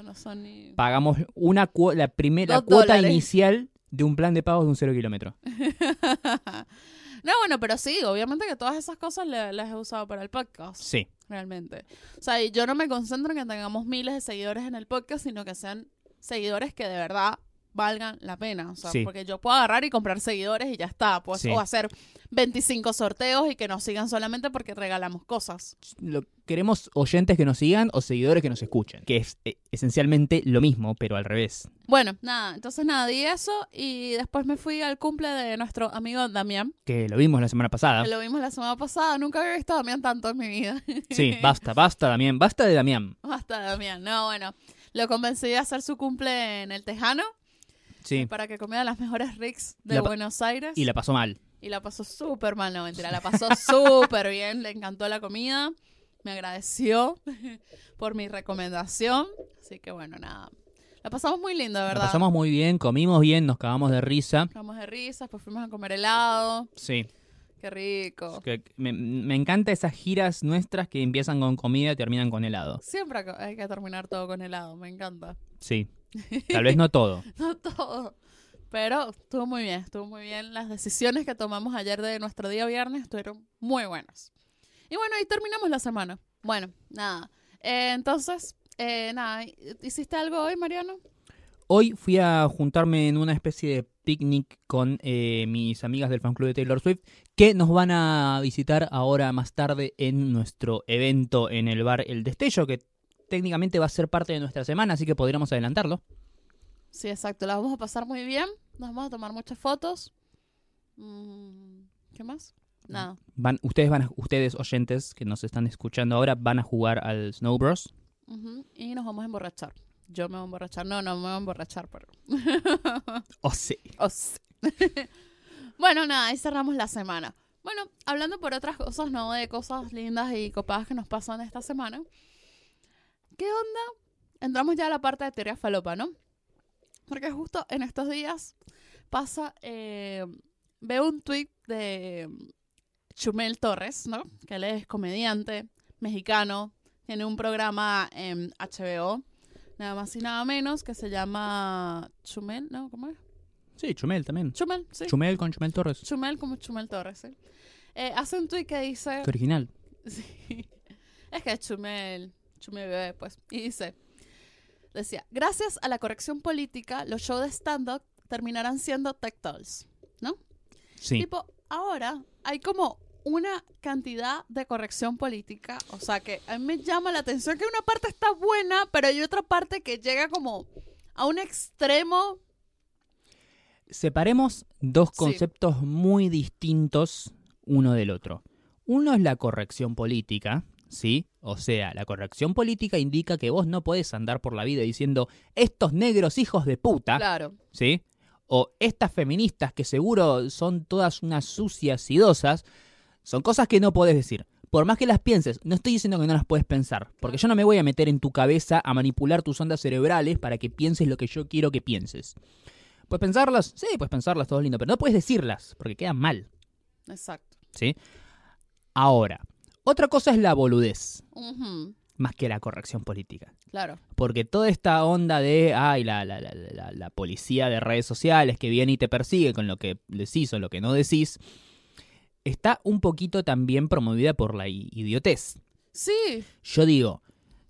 no son ni... pagamos una cuo- la primera cuota dólares. inicial de un plan de pagos de un cero kilómetro. no, bueno, pero sí, obviamente que todas esas cosas le- las he usado para el podcast. Sí. realmente. O sea, y yo no me concentro en que tengamos miles de seguidores en el podcast, sino que sean seguidores que de verdad valgan la pena. O sea, Sí. porque yo puedo agarrar y comprar seguidores y ya está. Pues, Sí. O hacer 25 sorteos y que nos sigan solamente porque regalamos cosas. Lo- queremos oyentes que nos sigan o seguidores que nos escuchen, que es eh, esencialmente lo mismo, pero al revés. Bueno, nada, entonces nada, di eso y después me fui al cumple de nuestro amigo Damián, Que lo vimos la semana pasada. que lo vimos la semana pasada. Nunca había visto a Damián tanto en mi vida. Sí, basta, basta, Damián, basta de Damián. Basta, Damián. No, bueno, lo convencí de hacer su cumple en el Tejano. Sí, para que comiera las mejores Ricks de La Buenos Aires. y la pasó mal. Y la pasó súper mal, no mentira, la pasó súper bien, le encantó la comida, me agradeció por mi recomendación, así que bueno, nada, la pasamos muy lindo, de La verdad. pasamos muy bien, comimos bien, nos cagamos de risa. Cagamos de risas, pues fuimos a comer helado, Sí, qué rico. que- me, me encanta esas giras nuestras que empiezan con comida y terminan con helado. Siempre hay que- hay que terminar todo con helado, me encanta. Sí, tal vez no todo. No todo. Pero estuvo muy bien, estuvo muy bien. Las decisiones que tomamos ayer de nuestro día viernes estuvieron muy buenas. Y bueno, ahí terminamos la semana. Bueno, nada. Eh, entonces, eh, nada, ¿hiciste algo hoy, Mariano? Hoy fui a juntarme en una especie de picnic con eh, mis amigas del fan club de Taylor Swift que nos van a visitar ahora más tarde en nuestro evento en el bar El Destello que técnicamente va a ser parte de nuestra semana, así que podríamos adelantarlo. Sí, exacto. La vamos a pasar muy bien. Nos vamos a tomar muchas fotos. Mm, ¿Qué más? Nada. Van, ustedes van a- ustedes oyentes que nos están escuchando ahora van a jugar al Snow Bros. Y nos vamos a emborrachar. Yo me voy a emborrachar. No, no me voy a emborrachar, pero... Oh, sí. Oh, sí. bueno, nada, ahí cerramos la semana. Bueno, hablando por otras cosas, ¿no? De cosas lindas y copadas que nos pasan esta semana. ¿Qué onda? Entramos ya a la parte de teoría falopa, ¿no? Porque justo en estos días pasa, eh, veo un tweet de Chumel Torres, ¿no? Que él es comediante mexicano, tiene un programa en HBO, nada más y nada menos, que se llama Chumel, ¿no? ¿Cómo es? Sí, Chumel también. Chumel, sí. Chumel con Chumel Torres. Chumel como Chumel Torres, ¿sí? Eh, hace un tweet que dice... Qué original. Sí. Es que es Chumel, Chumel bebé, pues. Y dice, decía, gracias a la corrección política, los shows de stand-up terminarán siendo tech talks. Sí. Tipo, ahora hay como una cantidad de corrección política, o sea que a mí me llama la atención que una parte está buena, pero hay otra parte que llega como a un extremo. Separemos dos Sí. conceptos muy distintos uno del otro. Uno es la corrección política, ¿sí? O sea, la corrección política indica que vos no podés andar por la vida diciendo estos negros hijos de puta, Claro, ¿sí? O estas feministas que seguro son todas unas sucias y dosas, son cosas que no podés decir. Por más que las pienses, no estoy diciendo que no las puedes pensar, porque yo no me voy a meter en tu cabeza a manipular tus ondas cerebrales para que pienses lo que yo quiero que pienses. ¿Puedes pensarlas? Sí, puedes pensarlas, todo lindo, pero no puedes decirlas, porque quedan mal, exacto. ¿sí? Ahora, otra cosa es la boludez, más que la corrección política. Claro, Porque toda esta onda de, ay, la, la, la, la, la policía de redes sociales que viene y te persigue con lo que decís o lo que no decís, está un poquito también promovida por la idiotez. sí, Yo digo,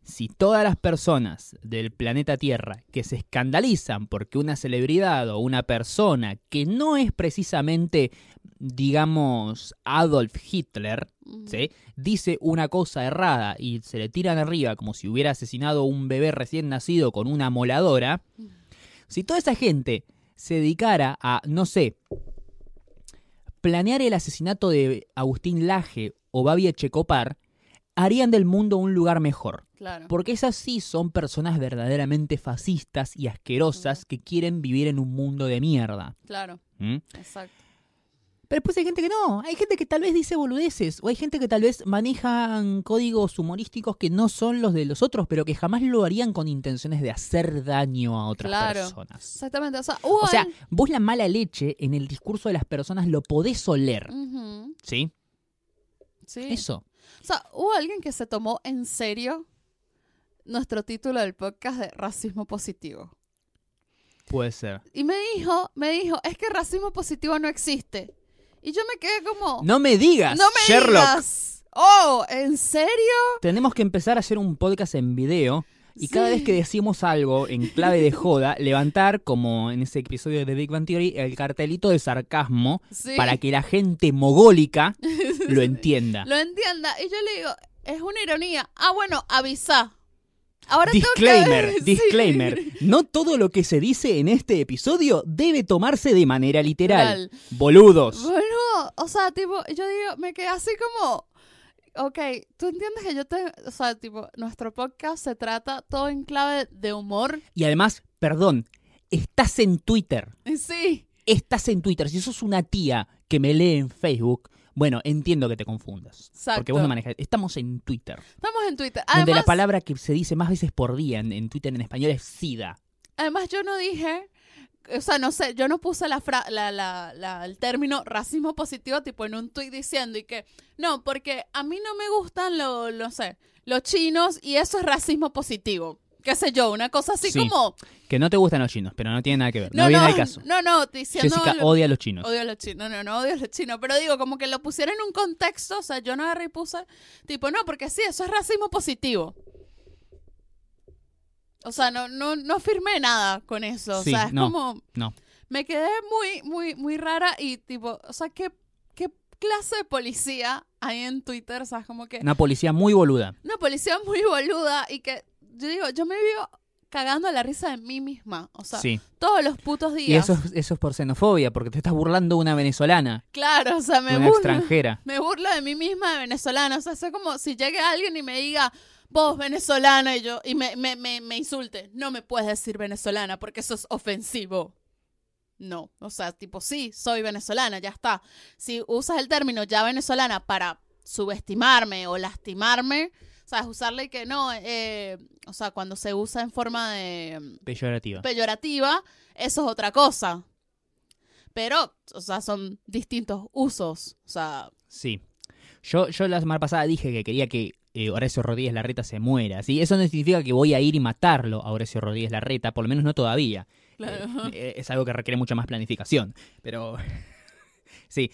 si todas las personas del planeta Tierra que se escandalizan porque una celebridad o una persona que no es precisamente, digamos, Adolf Hitler, ¿sí? dice una cosa errada y se le tiran arriba como si hubiera asesinado a un bebé recién nacido con una moladora, si toda esa gente se dedicara a, no sé, planear el asesinato de Agustín Laje o Babi Echecopar, harían del mundo un lugar mejor. claro. Porque esas sí son personas verdaderamente fascistas y asquerosas que quieren vivir en un mundo de mierda. Claro, ¿Mm? exacto. Pero después hay gente que no, hay gente que tal vez dice boludeces, o hay gente que tal vez manejan códigos humorísticos que no son los de los otros, pero que jamás lo harían con intenciones de hacer daño a otras Claro. personas. Exactamente. O sea, O sea, vos la mala leche en el discurso de las personas lo podés oler, ¿sí? sí. Eso. O sea, hubo alguien que se tomó en serio nuestro título del podcast de racismo positivo. Puede ser. Y me dijo, me dijo, es que racismo positivo no existe. Y yo me quedé como, No me digas, "No me Sherlock. digas. Oh, ¿en serio? Tenemos que empezar a hacer un podcast en video y cada vez que decimos algo en clave de joda, levantar, como en ese episodio de Big Bang Theory, el cartelito de sarcasmo Sí. para que la gente mogólica lo entienda. Lo entienda. Y yo le digo, es una ironía. Ah, bueno, avisa. Ahora tengo que- Disclaimer, Sí. disclaimer. No todo lo que se dice en este episodio debe tomarse de manera literal. Boludos. Bueno, o sea, tipo, yo digo, me quedé así como, ok, tú entiendes que yo te, o sea, tipo, nuestro podcast se trata todo en clave de humor. Y además, perdón, estás en Twitter. Sí, Estás en Twitter. Si sos una tía que me lee en Facebook, bueno, entiendo que te confundas. exacto. Porque vos no manejas. Estamos en Twitter. Estamos en Twitter. donde Además, la palabra que se dice más veces por día en, en Twitter en español es SIDA. además yo no dije, o sea, no sé, yo no puse la, fra- la, la, la- el término racismo positivo tipo en un tweet diciendo y que, no, porque a mí no me gustan los, no sé, los chinos y eso es racismo positivo. Qué sé yo, una cosa así Sí. como... Que no te gustan los chinos, pero no tiene nada que ver. No, No, viene no, al caso. no, no, diciendo... Jessica odia a los chinos. Odio a los chinos, no, no odio a los chinos, pero digo, como que lo pusiera en un contexto, o sea, yo no agarré y puse, tipo, no, porque sí, eso es racismo positivo. O sea, no, no, no firmé nada con eso, Sí, o sea, es no, como, no. me quedé muy, muy, muy rara y tipo, o sea, ¿qué, qué clase de policía hay en Twitter? O sea, es como que Una policía muy boluda. una policía muy boluda y que, yo digo, yo me vivo cagando a la risa de mí misma. O sea, sí. todos los putos días. Y eso, es- eso es por xenofobia, porque te estás burlando de una venezolana, Claro, o sea, me una burlo. extranjera. Me burlo de mí misma de venezolana. O sea, es como si llegue alguien y me diga, vos venezolana, y yo, y me, me, me, me insulte. No me puedes decir venezolana porque eso es ofensivo. No, o sea, tipo, sí, soy venezolana, ya está. Si usas el término ya venezolana para subestimarme o lastimarme, sabes, usarle que no, eh, o sea, cuando se usa en forma de Peyorativa. peyorativa, eso es otra cosa. Pero, o sea, son distintos usos. O sea, Sí. Yo, yo la semana pasada dije que quería que eh, Horacio Rodríguez Larreta se muera. ¿sí? Eso no significa que voy a ir y matarlo a Horacio Rodríguez Larreta, por lo menos no todavía. claro. Eh, eh, es algo que requiere mucha más planificación. Pero sí,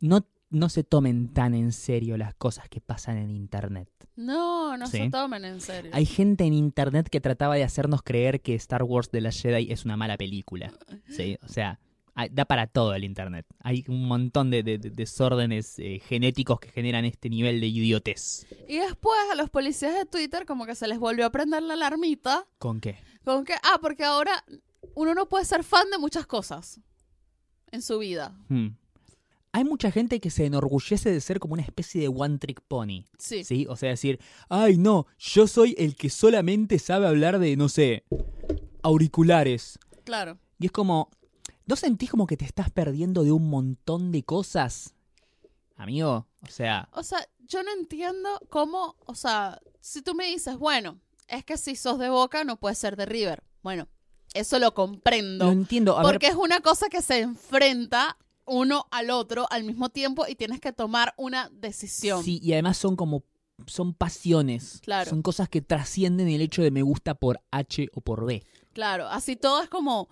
no, no se tomen tan en serio las cosas que pasan en Internet. No, no se tomen en serio. Hay gente en Internet que trataba de hacernos creer que Star Wars de la Jedi es una mala película. ¿sí? O sea, da para todo el Internet. Hay un montón de, de- de desórdenes eh, genéticos que generan este nivel de idiotez. Y después a los policías de Twitter como que se les volvió a prender la alarmita. ¿Con qué? Con que, ah, porque ahora uno no puede ser fan de muchas cosas en su vida. Hmm. Hay mucha gente que se enorgullece de ser como una especie de one trick pony. Sí. ¿Sí? O sea, decir, ay no, yo soy el que solamente sabe hablar de, no sé, auriculares. Claro. Y es como, ¿no sentís como que te estás perdiendo de un montón de cosas? Amigo, o sea, O sea, yo no entiendo cómo, o sea, si tú me dices, bueno, es que si sos de Boca no puedes ser de River. Bueno, eso lo comprendo. lo entiendo. A porque ver, es una cosa que se enfrenta uno al otro al mismo tiempo y tienes que tomar una decisión. sí, y además son como, son pasiones. Claro. Son cosas que trascienden el hecho de me gusta por H o por B. Claro, así todo es como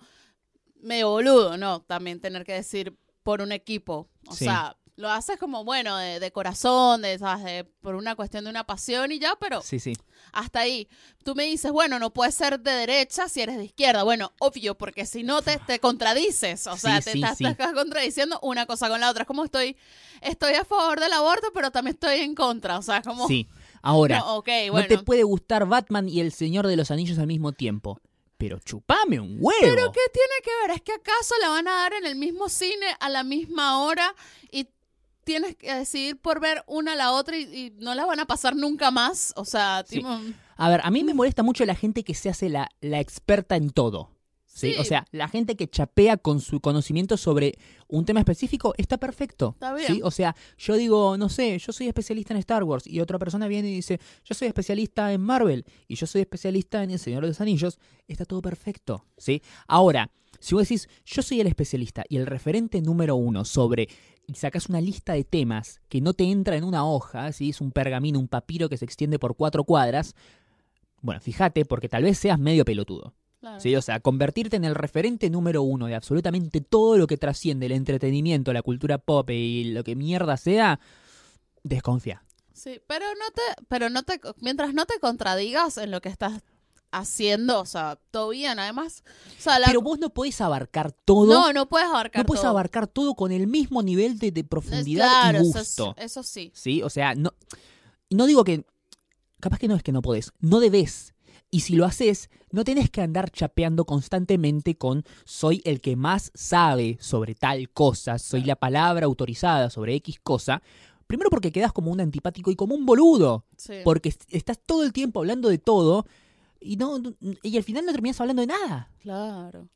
medio boludo, ¿no? También tener que decir por un equipo. O Sí. sea, lo haces como, bueno, de, de corazón, de, ¿sabes? de- por una cuestión de una pasión y ya, pero Sí, sí. hasta ahí. Tú me dices, bueno, no puedes ser de derecha si eres de izquierda. Bueno, obvio, porque si no te, te contradices. O sea, Sí, te, estás- te estás contradiciendo una cosa con la otra. Es como estoy, estoy a favor del aborto, pero también estoy en contra. O sea, como... Sí. Ahora, No, ok, no bueno. te puede gustar Batman y el Señor de los Anillos al mismo tiempo. Pero chupame un huevo. ¿Pero qué tiene que ver? ¿Es que acaso la van a dar en el mismo cine a la misma hora y tienes que decidir por ver una a la otra y, y no la van a pasar nunca más? O sea, Sí. tipo, A ver, a mí me molesta mucho la gente que se hace la, la experta en todo. ¿sí? Sí. O sea, la gente que chapea con su conocimiento sobre un tema específico está perfecto. Está bien. ¿sí? O sea, yo digo, no sé, yo soy especialista en Star Wars y otra persona viene y dice, yo soy especialista en Marvel y yo soy especialista en El Señor de los Anillos. Está todo perfecto. ¿sí? Ahora, si vos decís, yo soy el especialista y el referente número uno sobre y sacas una lista de temas que no te entra en una hoja, ¿sí? es un pergamino, un papiro que se extiende por cuatro cuadras, bueno, fíjate, porque tal vez seas medio pelotudo. claro. ¿sí? O sea, convertirte en el referente número uno de absolutamente todo lo que trasciende el entretenimiento, la cultura pop y lo que mierda sea, desconfía. Sí, pero no te, pero no te, mientras no te contradigas en lo que estás haciendo, o sea, todo bien. Además, o sea, la- Pero vos no podés abarcar todo. no, no puedes abarcar no puedes todo. abarcar todo con el mismo nivel de, profundidad claro, y eso, gusto. es- eso sí. ¿Sí? O sea, no, no digo que. Capaz que no es que no podés, no debes. Y si lo haces, no tenés que andar chapeando constantemente con soy el que más sabe sobre tal cosa, soy la palabra autorizada sobre X cosa. Primero porque quedas como un antipático y como un boludo. Sí. Porque est- estás todo el tiempo hablando de todo y no y al final no terminas hablando de nada. Claro.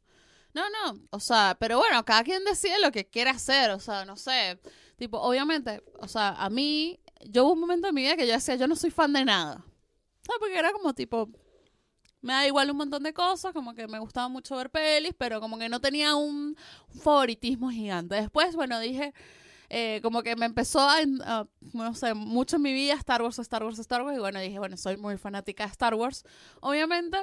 No, no, o sea, pero bueno, cada quien decide lo que quiere hacer, o sea, no sé, tipo, obviamente, o sea, a mí, yo hubo un momento en mi vida que yo decía, yo no soy fan de nada, ¿sabes? Porque era como tipo, me da igual un montón de cosas, como que me gustaba mucho ver pelis, pero como que no tenía un favoritismo gigante. Después, bueno, dije, eh, como que me empezó a, no sé, mucho en mi vida Star Wars, Star Wars, Star Wars, y bueno, dije, bueno, soy muy fanática de Star Wars, obviamente,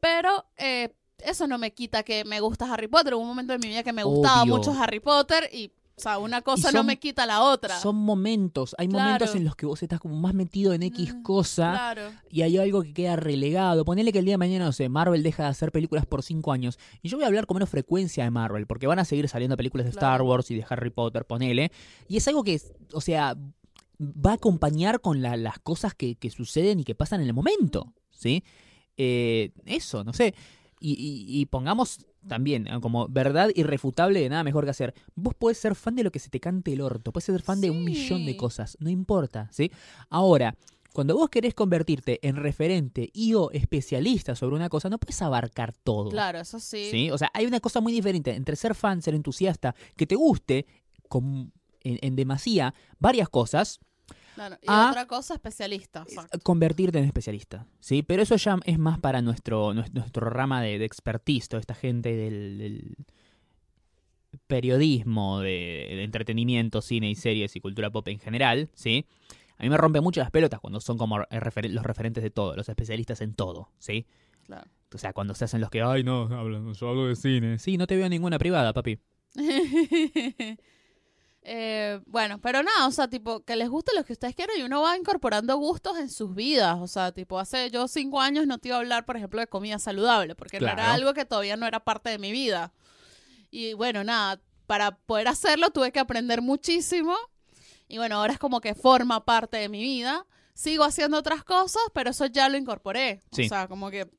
pero eh, eso no me quita que me gusta Harry Potter. Hubo un momento en mi vida que me gustaba Obvio. mucho Harry Potter y, o sea, una cosa no me quita la otra. Son momentos, hay Claro. momentos en los que vos estás como más metido en X Mm, cosa Claro. y hay algo que queda relegado. Ponele que el día de mañana, no sé, Marvel deja de hacer películas por cinco años. Y yo voy a hablar con menos frecuencia de Marvel, porque van a seguir saliendo películas de Claro. Star Wars y de Harry Potter, ponele. Y es algo que, o sea, va a acompañar con la- las cosas que, que suceden y que pasan en el momento, ¿sí? eh, eso, no sé. Y, y- y pongamos también como verdad irrefutable de nada mejor que hacer. Vos podés ser fan de lo que se te cante el orto, podés ser fan de un millón de cosas, no importa, ¿sí? Ahora, cuando vos querés convertirte en referente y o especialista sobre una cosa, no puedes abarcar todo. Claro, eso sí. ¿sí? O sea, hay una cosa muy diferente entre ser fan, ser entusiasta, que te guste con, en, en demasía varias cosas, Claro, Y a- otra cosa, especialista. exacto. convertirte en especialista, ¿sí? Pero eso ya es más para nuestro, nues- nuestro, rama de, de expertise, toda esta gente del, del periodismo, de, de entretenimiento, cine y series y cultura pop en general, ¿sí? A mí me rompe mucho las pelotas cuando son como eh, los referentes de todo, los especialistas en todo, ¿sí? Claro. O sea, cuando se hacen los que, ay, no, hablan, yo hablo de cine. Sí, no te veo ninguna privada, papi. Eh, bueno, pero nada, o sea, tipo, que les guste lo que ustedes quieran y uno va incorporando gustos en sus vidas. O sea, tipo, hace yo cinco años no te iba a hablar, por ejemplo, de comida saludable, porque no era algo que todavía no era parte de mi vida. Y bueno, nada, para poder hacerlo tuve que aprender muchísimo. Y bueno, ahora es como que forma parte de mi vida. Sigo haciendo otras cosas, pero eso ya lo incorporé. Sí. O sea, como que...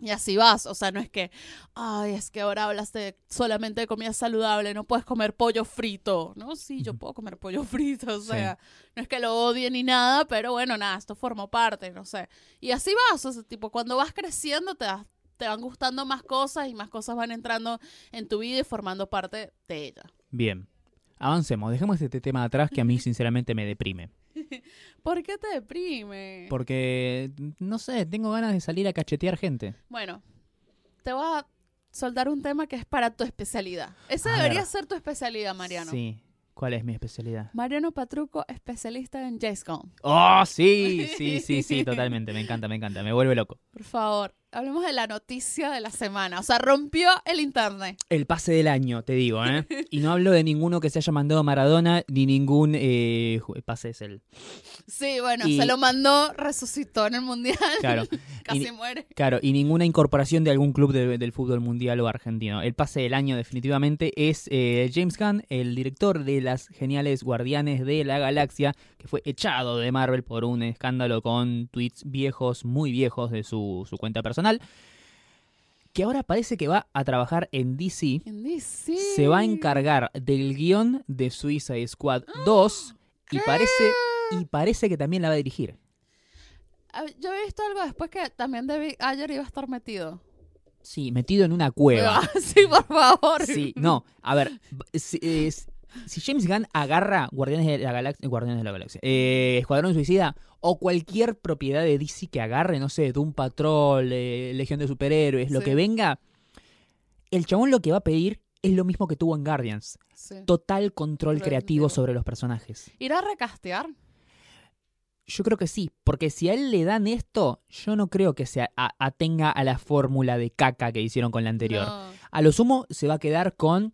Y así vas, o sea, no es que, ay, es que ahora hablas de solamente de comida saludable, no puedes comer pollo frito, ¿no? Sí, yo puedo comer pollo frito, o Sí. sea, no es que lo odie ni nada, pero bueno, nada, esto formó parte, no sé. Y así vas, o sea, tipo, cuando vas creciendo te, das- te van gustando más cosas y más cosas van entrando en tu vida y formando parte de ella. Bien. Avancemos, dejemos este tema atrás que a mí sinceramente me deprime. ¿Por qué te deprime? Porque, no sé, tengo ganas de salir a cachetear gente. Bueno, te voy a soltar un tema que es para tu especialidad. Esa A debería ver. ser tu especialidad, Mariano. Sí. ¿Cuál es mi especialidad? Mariano Patruco, especialista en Gunn. Oh, sí, sí, sí, sí, totalmente. Me encanta, me encanta. Me vuelve loco. Por favor, hablemos de la noticia de la semana. O sea, rompió el internet. El pase del año, te digo, ¿eh? Y no hablo de ninguno que se haya mandado Maradona, ni ningún eh, pase es el. Sí, bueno, Y- se lo mandó, resucitó en el mundial. Claro. Casi Y- muere. Claro, y ninguna incorporación de algún club de- del fútbol mundial o argentino. El pase del año definitivamente es eh, James Gunn, el director de las geniales Guardianes de la Galaxia, que fue echado de Marvel por un escándalo con tweets viejos, muy viejos de su, su cuenta personal, que ahora parece que va a trabajar en DC. En DC. Se va a encargar del guion de Suicide Squad 2 y parece, y parece que también la va a dirigir. Ah, Yo he visto algo después que también David Ayer iba a estar metido. Sí, metido en una cueva. Ah, sí, por favor. Sí, no, a ver, si, es- si James Gunn agarra Guardianes de la Galaxia, Guardianes de la Galaxia, eh, Escuadrón Suicida o cualquier propiedad de DC que agarre, no sé, Doom Patrol, eh, Legión de Superhéroes, lo que venga, el chabón lo que va a pedir es lo mismo que tuvo en Guardians, Sí. total control creativo sobre los personajes. ¿Irá a recastear? Yo creo que sí, porque si a él le dan esto, yo no creo que se atenga a la fórmula de caca que hicieron con la anterior. No. A lo sumo se va a quedar con.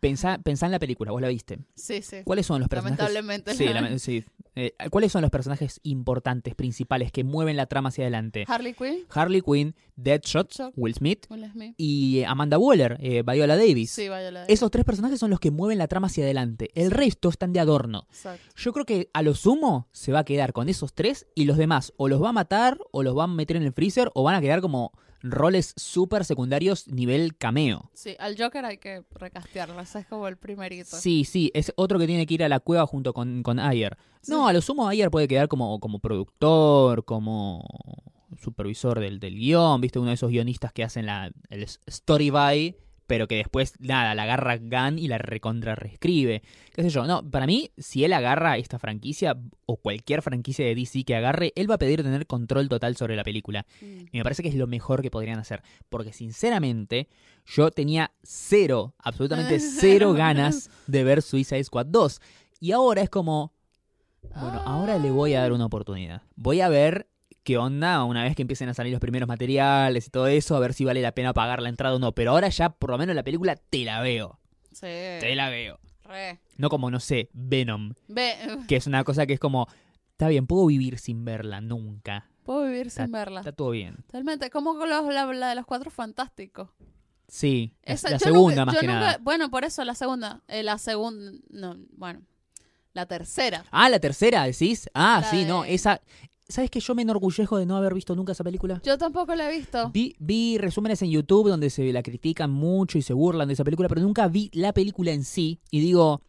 Pensá, pensá en la película, vos la viste. Sí, sí. ¿Cuáles son los personajes? Lamentablemente. Sí, lame- sí. Eh, ¿Cuáles son los personajes importantes, principales, que mueven la trama hacia adelante? Harley Quinn, Harley Quinn, Deadshot. Will Smith Will Smith. y Amanda Waller, eh, Viola Davis. Sí, vaya la Esos tres personajes son los que mueven la trama hacia adelante. El resto están de adorno. Exacto. Yo creo que a lo sumo se va a quedar con esos tres y los demás o los va a matar o los va a meter en el freezer o van a quedar como roles súper secundarios nivel cameo. Sí, al Joker hay que recastearlo. Ese es como el primerito. Sí, sí, es otro que tiene que ir a la cueva junto con, con Ayer. No, a lo sumo Ayer puede quedar como, como productor, como supervisor del, del guion, viste, uno de esos guionistas que hacen la, el story by, pero que después, nada, la agarra Gunn y la recontra reescribe. Qué sé yo, no, para mí, si él agarra esta franquicia, o cualquier franquicia de DC que agarre, él va a pedir tener control total sobre la película. Mm. Y me parece que es lo mejor que podrían hacer. Porque sinceramente, yo tenía cero, absolutamente cero ganas de ver Suicide Squad 2. Y ahora es como, bueno, ahora le voy a dar una oportunidad. Voy a ver qué onda una vez que empiecen a salir los primeros materiales y todo eso, a ver si vale la pena pagar la entrada o no. Pero ahora ya, por lo menos la película, te la veo. Sí. Te la veo. Re. No como, no sé, Venom, Ve, que es una cosa que es como, está bien, puedo vivir sin verla nunca. puedo vivir Está- sin verla. Está todo bien. Totalmente. Como con los- la, la de los cuatro fantásticos. Sí, la, Esa- la segunda nunca- más que nunca- nada. Bueno, por eso la segunda. Eh, la segunda. No, bueno. La tercera. Ah, la tercera, decís. Ah, La sí, no, esa. ¿Sabes que yo me enorgullezco de no haber visto nunca esa película? Yo tampoco la he visto. Vi, vi resúmenes en YouTube donde se la critican mucho y se burlan de esa película, pero nunca vi la película en sí y digo,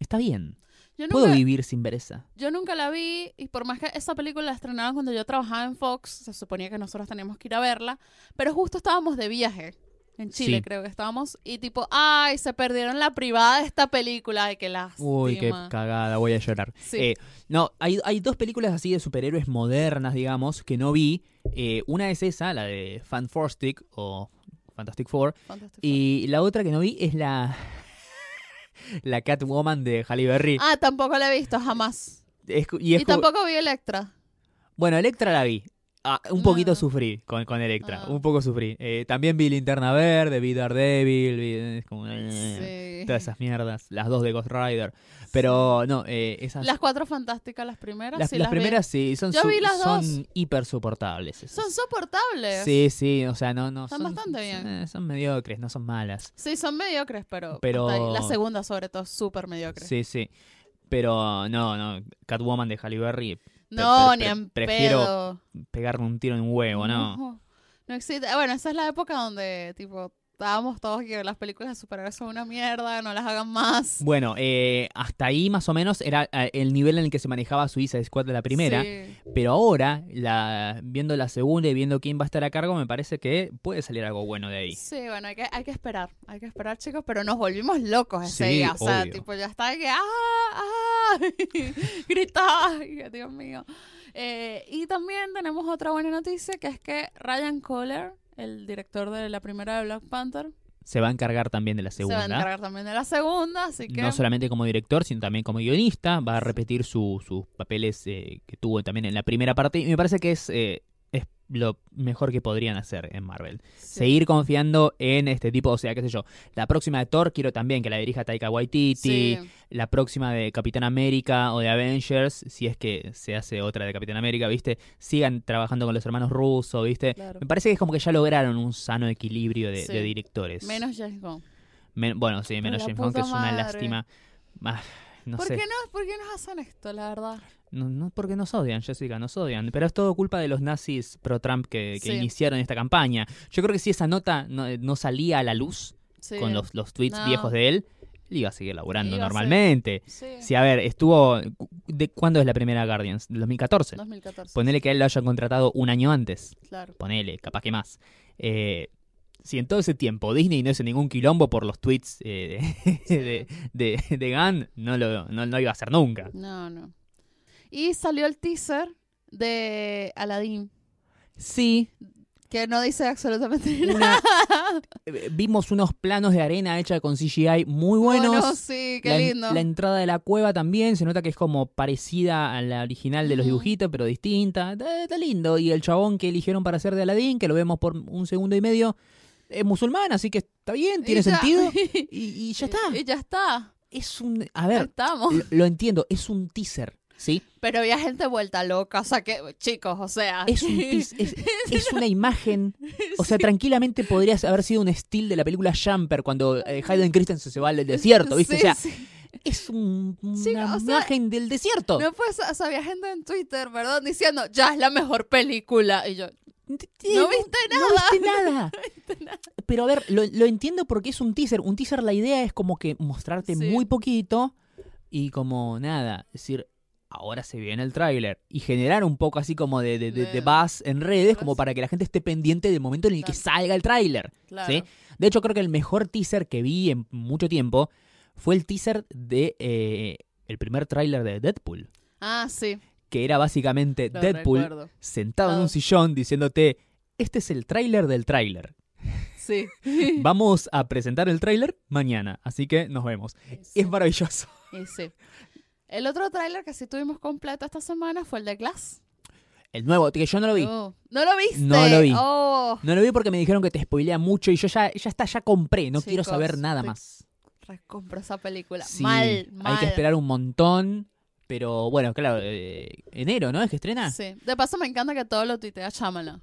está bien, Yo puedo nunca, vivir sin ver esa. yo nunca la vi y por más que esa película la estrenaron cuando yo trabajaba en Fox, se suponía que nosotros teníamos que ir a verla, pero justo estábamos de viaje. En Chile Sí. creo que estábamos. Y tipo, ay, se perdieron la privada de esta película. Ay, qué lástima. Uy, qué cagada, voy a llorar. Sí. Eh, no, hay, hay dos películas así de superhéroes modernas, digamos, que no vi. Eh, una es esa, la de Fantastic o Fantastic Four. Fantastic Four. Y la otra que no vi es la. la Catwoman de Halle Berry. Ah, tampoco la he visto, jamás. Es y es Y como- tampoco vi Electra. Bueno, Electra la vi. Ah, un poquito sufrí con, con Electra. Ah. Un poco sufrí. Eh, también vi Linterna Verde, vi Daredevil, vi es como, eh, Sí. todas esas mierdas. Las dos de Ghost Rider. Pero no, eh, esas. Las cuatro fantásticas, las primeras. las, sí las vi. primeras sí, son, Yo vi las dos. son hiper soportables. esas. Son soportables. Sí, sí, o sea, no, no. Están bastante bien. eh, Son mediocres, no son malas. Sí, son mediocres, pero. Pero- hasta ahí. La segunda, sobre todo, súper mediocre. Sí, sí. Pero no, no. Catwoman de Halle Berry, No, pre- ni en prefiero pedo. pegarme un tiro en un huevo, ¿no? No, no existe. Bueno, esa es la época donde, tipo, estábamos todos que las películas de superhéroes son una mierda, no las hagan más. Bueno, eh, hasta ahí más o menos era eh, el nivel en el que se manejaba Suiza Squad de la primera. Sí. Pero ahora, la, viendo la segunda y viendo quién va a estar a cargo, me parece que puede salir algo bueno de ahí. Sí, bueno, hay que, hay que esperar, hay que esperar, chicos, pero nos volvimos locos ese Sí, día, o sea, obvio. tipo, ya está que, ¡ah! ¡ah! Gritaba, Dios mío. Eh, y también tenemos otra buena noticia, que es que Ryan Coogler, el director de la primera de Black Panther, Se va a encargar también de la se va a segunda. encargar también de la segunda, así que... No solamente como director, sino también como guionista. Va a repetir su- sus papeles eh, que tuvo también en la primera parte. Y me parece que es, eh, es lo mejor que podrían hacer en Marvel. sí. Seguir confiando en este tipo, o sea, qué sé yo. La próxima de Thor quiero también que la dirija Taika Waititi. Sí. La próxima de Capitán América o de Avengers, si es que se hace otra de Capitán América, ¿viste? Sigan trabajando con los hermanos rusos, ¿viste? Claro. Me parece que es como que ya lograron un sano equilibrio de, Sí. de directores. Menos James. Men- bueno, sí, menos James Gunn, que es una madre. lástima. Ah, no ¿Por, sé. qué no, ¿Por qué nos hacen esto, la verdad? No, no porque nos odian, Jessica, nos odian. Pero es todo culpa de los nazis pro-Trump que, que Sí. iniciaron esta campaña. Yo creo que si esa nota no, no salía a la luz Sí. con los, los tweets No. viejos de él, él iba a seguir laburando Iba normalmente. Sí. Sí, a ver, estuvo... ¿De cuándo es la primera Guardians? ¿Del 2014? 2014. Ponele que a él lo hayan contratado un año antes. Claro. Ponele, capaz que más. Eh, si en todo ese tiempo Disney no hizo ningún quilombo por los tweets eh, de, de, de, de Gunn, no lo, no, no iba a hacer nunca. No, no. Y salió el teaser de Aladdin, Sí, que no dice absolutamente nada. eh, vimos unos planos de arena hecha con CGI muy buenos. Bueno, sí, qué la, lindo. la entrada de la cueva también, se nota que es como parecida a la original de los dibujitos, pero distinta. Está, está lindo. Y el chabón que eligieron para hacer de Aladdin, que lo vemos por un segundo y medio, es musulmán, así que está bien, tiene Y sentido. Y, y ya está. Y ya está. Es un. A ver, lo entiendo, es un teaser, ¿sí? Pero había gente vuelta loca. O sea que, chicos, o sea. Es un es, es una imagen. O sea, tranquilamente podría haber sido un estilo de la película Jumper cuando eh, Hayden Christensen se va al desierto, ¿viste? Sí, o sea, sí. es un- una sea, imagen del desierto. No, pues, o sea, había gente en Twitter, ¿verdad? Diciendo, ya es la mejor película. Y yo, No no viste No nada. viste nada. Pero a ver, lo, lo entiendo porque es un teaser. Un teaser, la idea es como que mostrarte muy poquito y como nada. Es decir, ahora se viene el tráiler. Y generar un poco así como de, de, de- buzz en redes, como para que la gente esté pendiente del momento en el que salga el tráiler. Claro. ¿sí? De hecho, creo que el mejor teaser que vi en mucho tiempo fue el teaser de eh, el primer tráiler de Deadpool. Ah, sí. Que era básicamente lo Deadpool recuerdo. sentado en un sillón diciéndote, este es el tráiler del tráiler. Sí. Vamos a presentar el tráiler mañana, así que nos vemos. Sí. Es maravilloso. Sí. El otro tráiler que sí tuvimos completo esta semana fue el de Glass. El nuevo, que yo no lo vi. Oh, ¿No lo viste? No lo vi. Oh, No lo vi porque me dijeron que te spoilea mucho y yo ya, ya está, ya compré, no quiero saber nada más. recompro esa película. Sí, mal, mal. Hay que esperar un montón, pero bueno, claro, eh, enero, ¿no? Es que estrena. Sí. De paso me encanta que todo lo tuitea Chamala.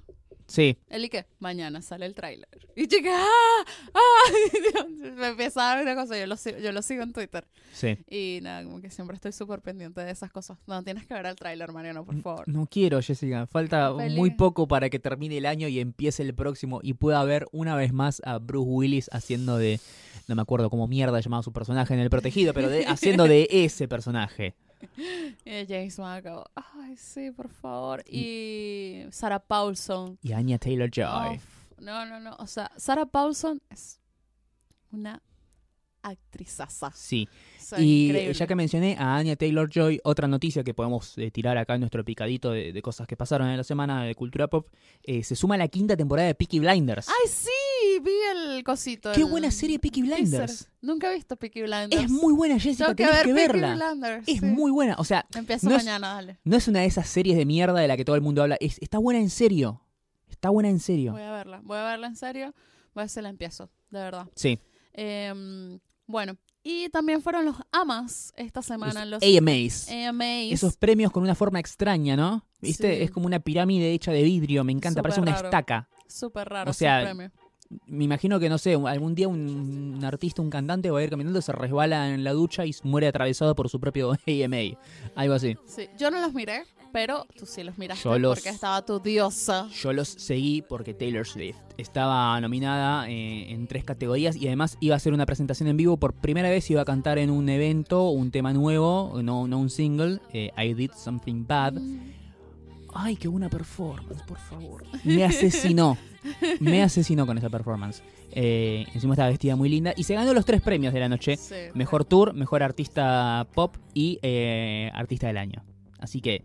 Sí, Él y que mañana sale el tráiler. Y chica, ¡ah! ¡ah! Me empieza a dar una cosa, yo lo, sigo, yo lo sigo en Twitter. sí. Y nada, como que siempre estoy súper pendiente de esas cosas. No, tienes que ver el tráiler, Mariano, por favor. No quiero, Jessica. Falta Feliz. muy poco para que termine el año y empiece el próximo y pueda ver una vez más a Bruce Willis haciendo de. No me acuerdo cómo mierda llamaba su personaje en El Protegido, pero de, haciendo de ese personaje. Y James McAvoy. Ay, sí, por favor. Y Sarah Paulson. Y Anya Taylor Joy. No, no, no. O sea, Sarah Paulson es una actrizaza. Sí. O sea, Y increíble. ya que mencioné a Anya Taylor Joy, otra noticia que podemos eh, tirar acá en nuestro picadito de, de cosas que pasaron en la semana de cultura pop, eh, se suma la quinta temporada de Peaky Blinders. ¡Ay, sí! Vi el cosito. ¡Qué el buena serie Peaky. Blinders! Nunca he visto Peaky Blinders. Es muy buena, Jessica, Tengo que tenés ver que verla. Blinders. Es sí. muy buena. O sea, Empiezo no es- mañana, dale. no es una de esas series de mierda de la que todo el mundo habla. Es, está buena en serio. Está buena en serio. Voy a verla. Voy a verla en serio. Voy a ver si la empiezo, de verdad. Sí. Em, bueno, y también fueron los AMAs esta semana. Los AMAs. AMAs. Esos premios con una forma extraña, ¿no? ¿Viste? Sí. Es como una pirámide hecha de vidrio. Me encanta. Súper Parece una raro. estaca. Súper raro O sea, premio. Me imagino que, no sé, algún día un, un artista, un cantante va a ir caminando, se resbala en la ducha y muere atravesado por su propio AMA. Algo así. Sí, yo no los miré, pero tú sí los miraste Yo los- porque estaba tu diosa. Yo los seguí porque Taylor Swift estaba nominada eh, en tres categorías y además iba a hacer una presentación en vivo. Por primera vez iba a cantar en un evento un tema nuevo, no, no un single, eh, I Did Something Bad. Ay, qué buena performance, por favor. Me asesinó. Me asesinó con esa performance. Eh, encima estaba vestida muy linda y se ganó los tres premios de la noche. Sí. Mejor tour, mejor artista pop y eh, artista del año. Así que,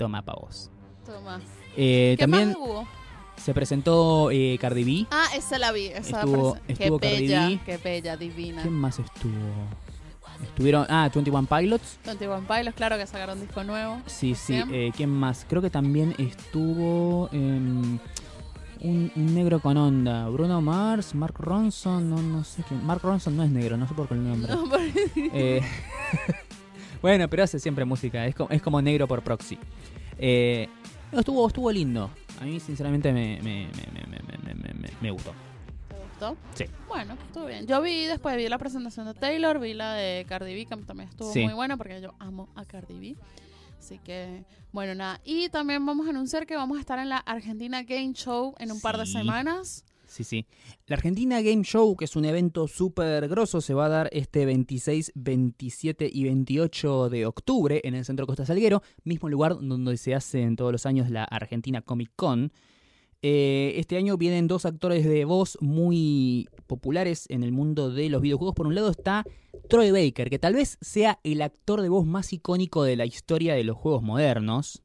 toma pa' vos. Toma. Eh, ¿Qué también más hubo? se presentó eh, Cardi B. Ah, esa la vi. Esa Estuvo- presen- estuvo qué Cardi bella, B. qué bella, divina. ¿Quién más estuvo? Estuvieron. Ah, 21 Pilots. 21 Pilots, claro que sacaron disco nuevo. Sí, sí. Eh, ¿Quién más? Creo que también estuvo. em, un, un negro con onda. Bruno Mars, Mark Ronson, no, no sé quién. Mark Ronson no es negro, no sé por qué el nombre. No, Eh, bueno, pero hace siempre música, es como, es como negro por proxy. Eh, no, estuvo, estuvo lindo. A mí, sinceramente, me, me, me, me, me, me, me- me gustó. ¿Te gustó? Sí. Bueno, estuvo bien. Yo vi después, vi la presentación de Taylor, vi la de Cardi B, que también estuvo Sí. muy buena porque yo amo a Cardi B. Así que, bueno, nada. Y también vamos a anunciar que vamos a estar en la Argentina Game Show en un par de semanas. Sí, sí. La Argentina Game Show, que es un evento súper grosso, se va a dar este 26, 27 y 28 de octubre en el Centro Costa Salguero, mismo lugar donde se hace en todos los años la Argentina Comic Con. Eh, este año vienen dos actores de voz muy populares en el mundo de los videojuegos. Por un lado está Troy Baker, que tal vez sea el actor de voz más icónico de la historia de los juegos modernos.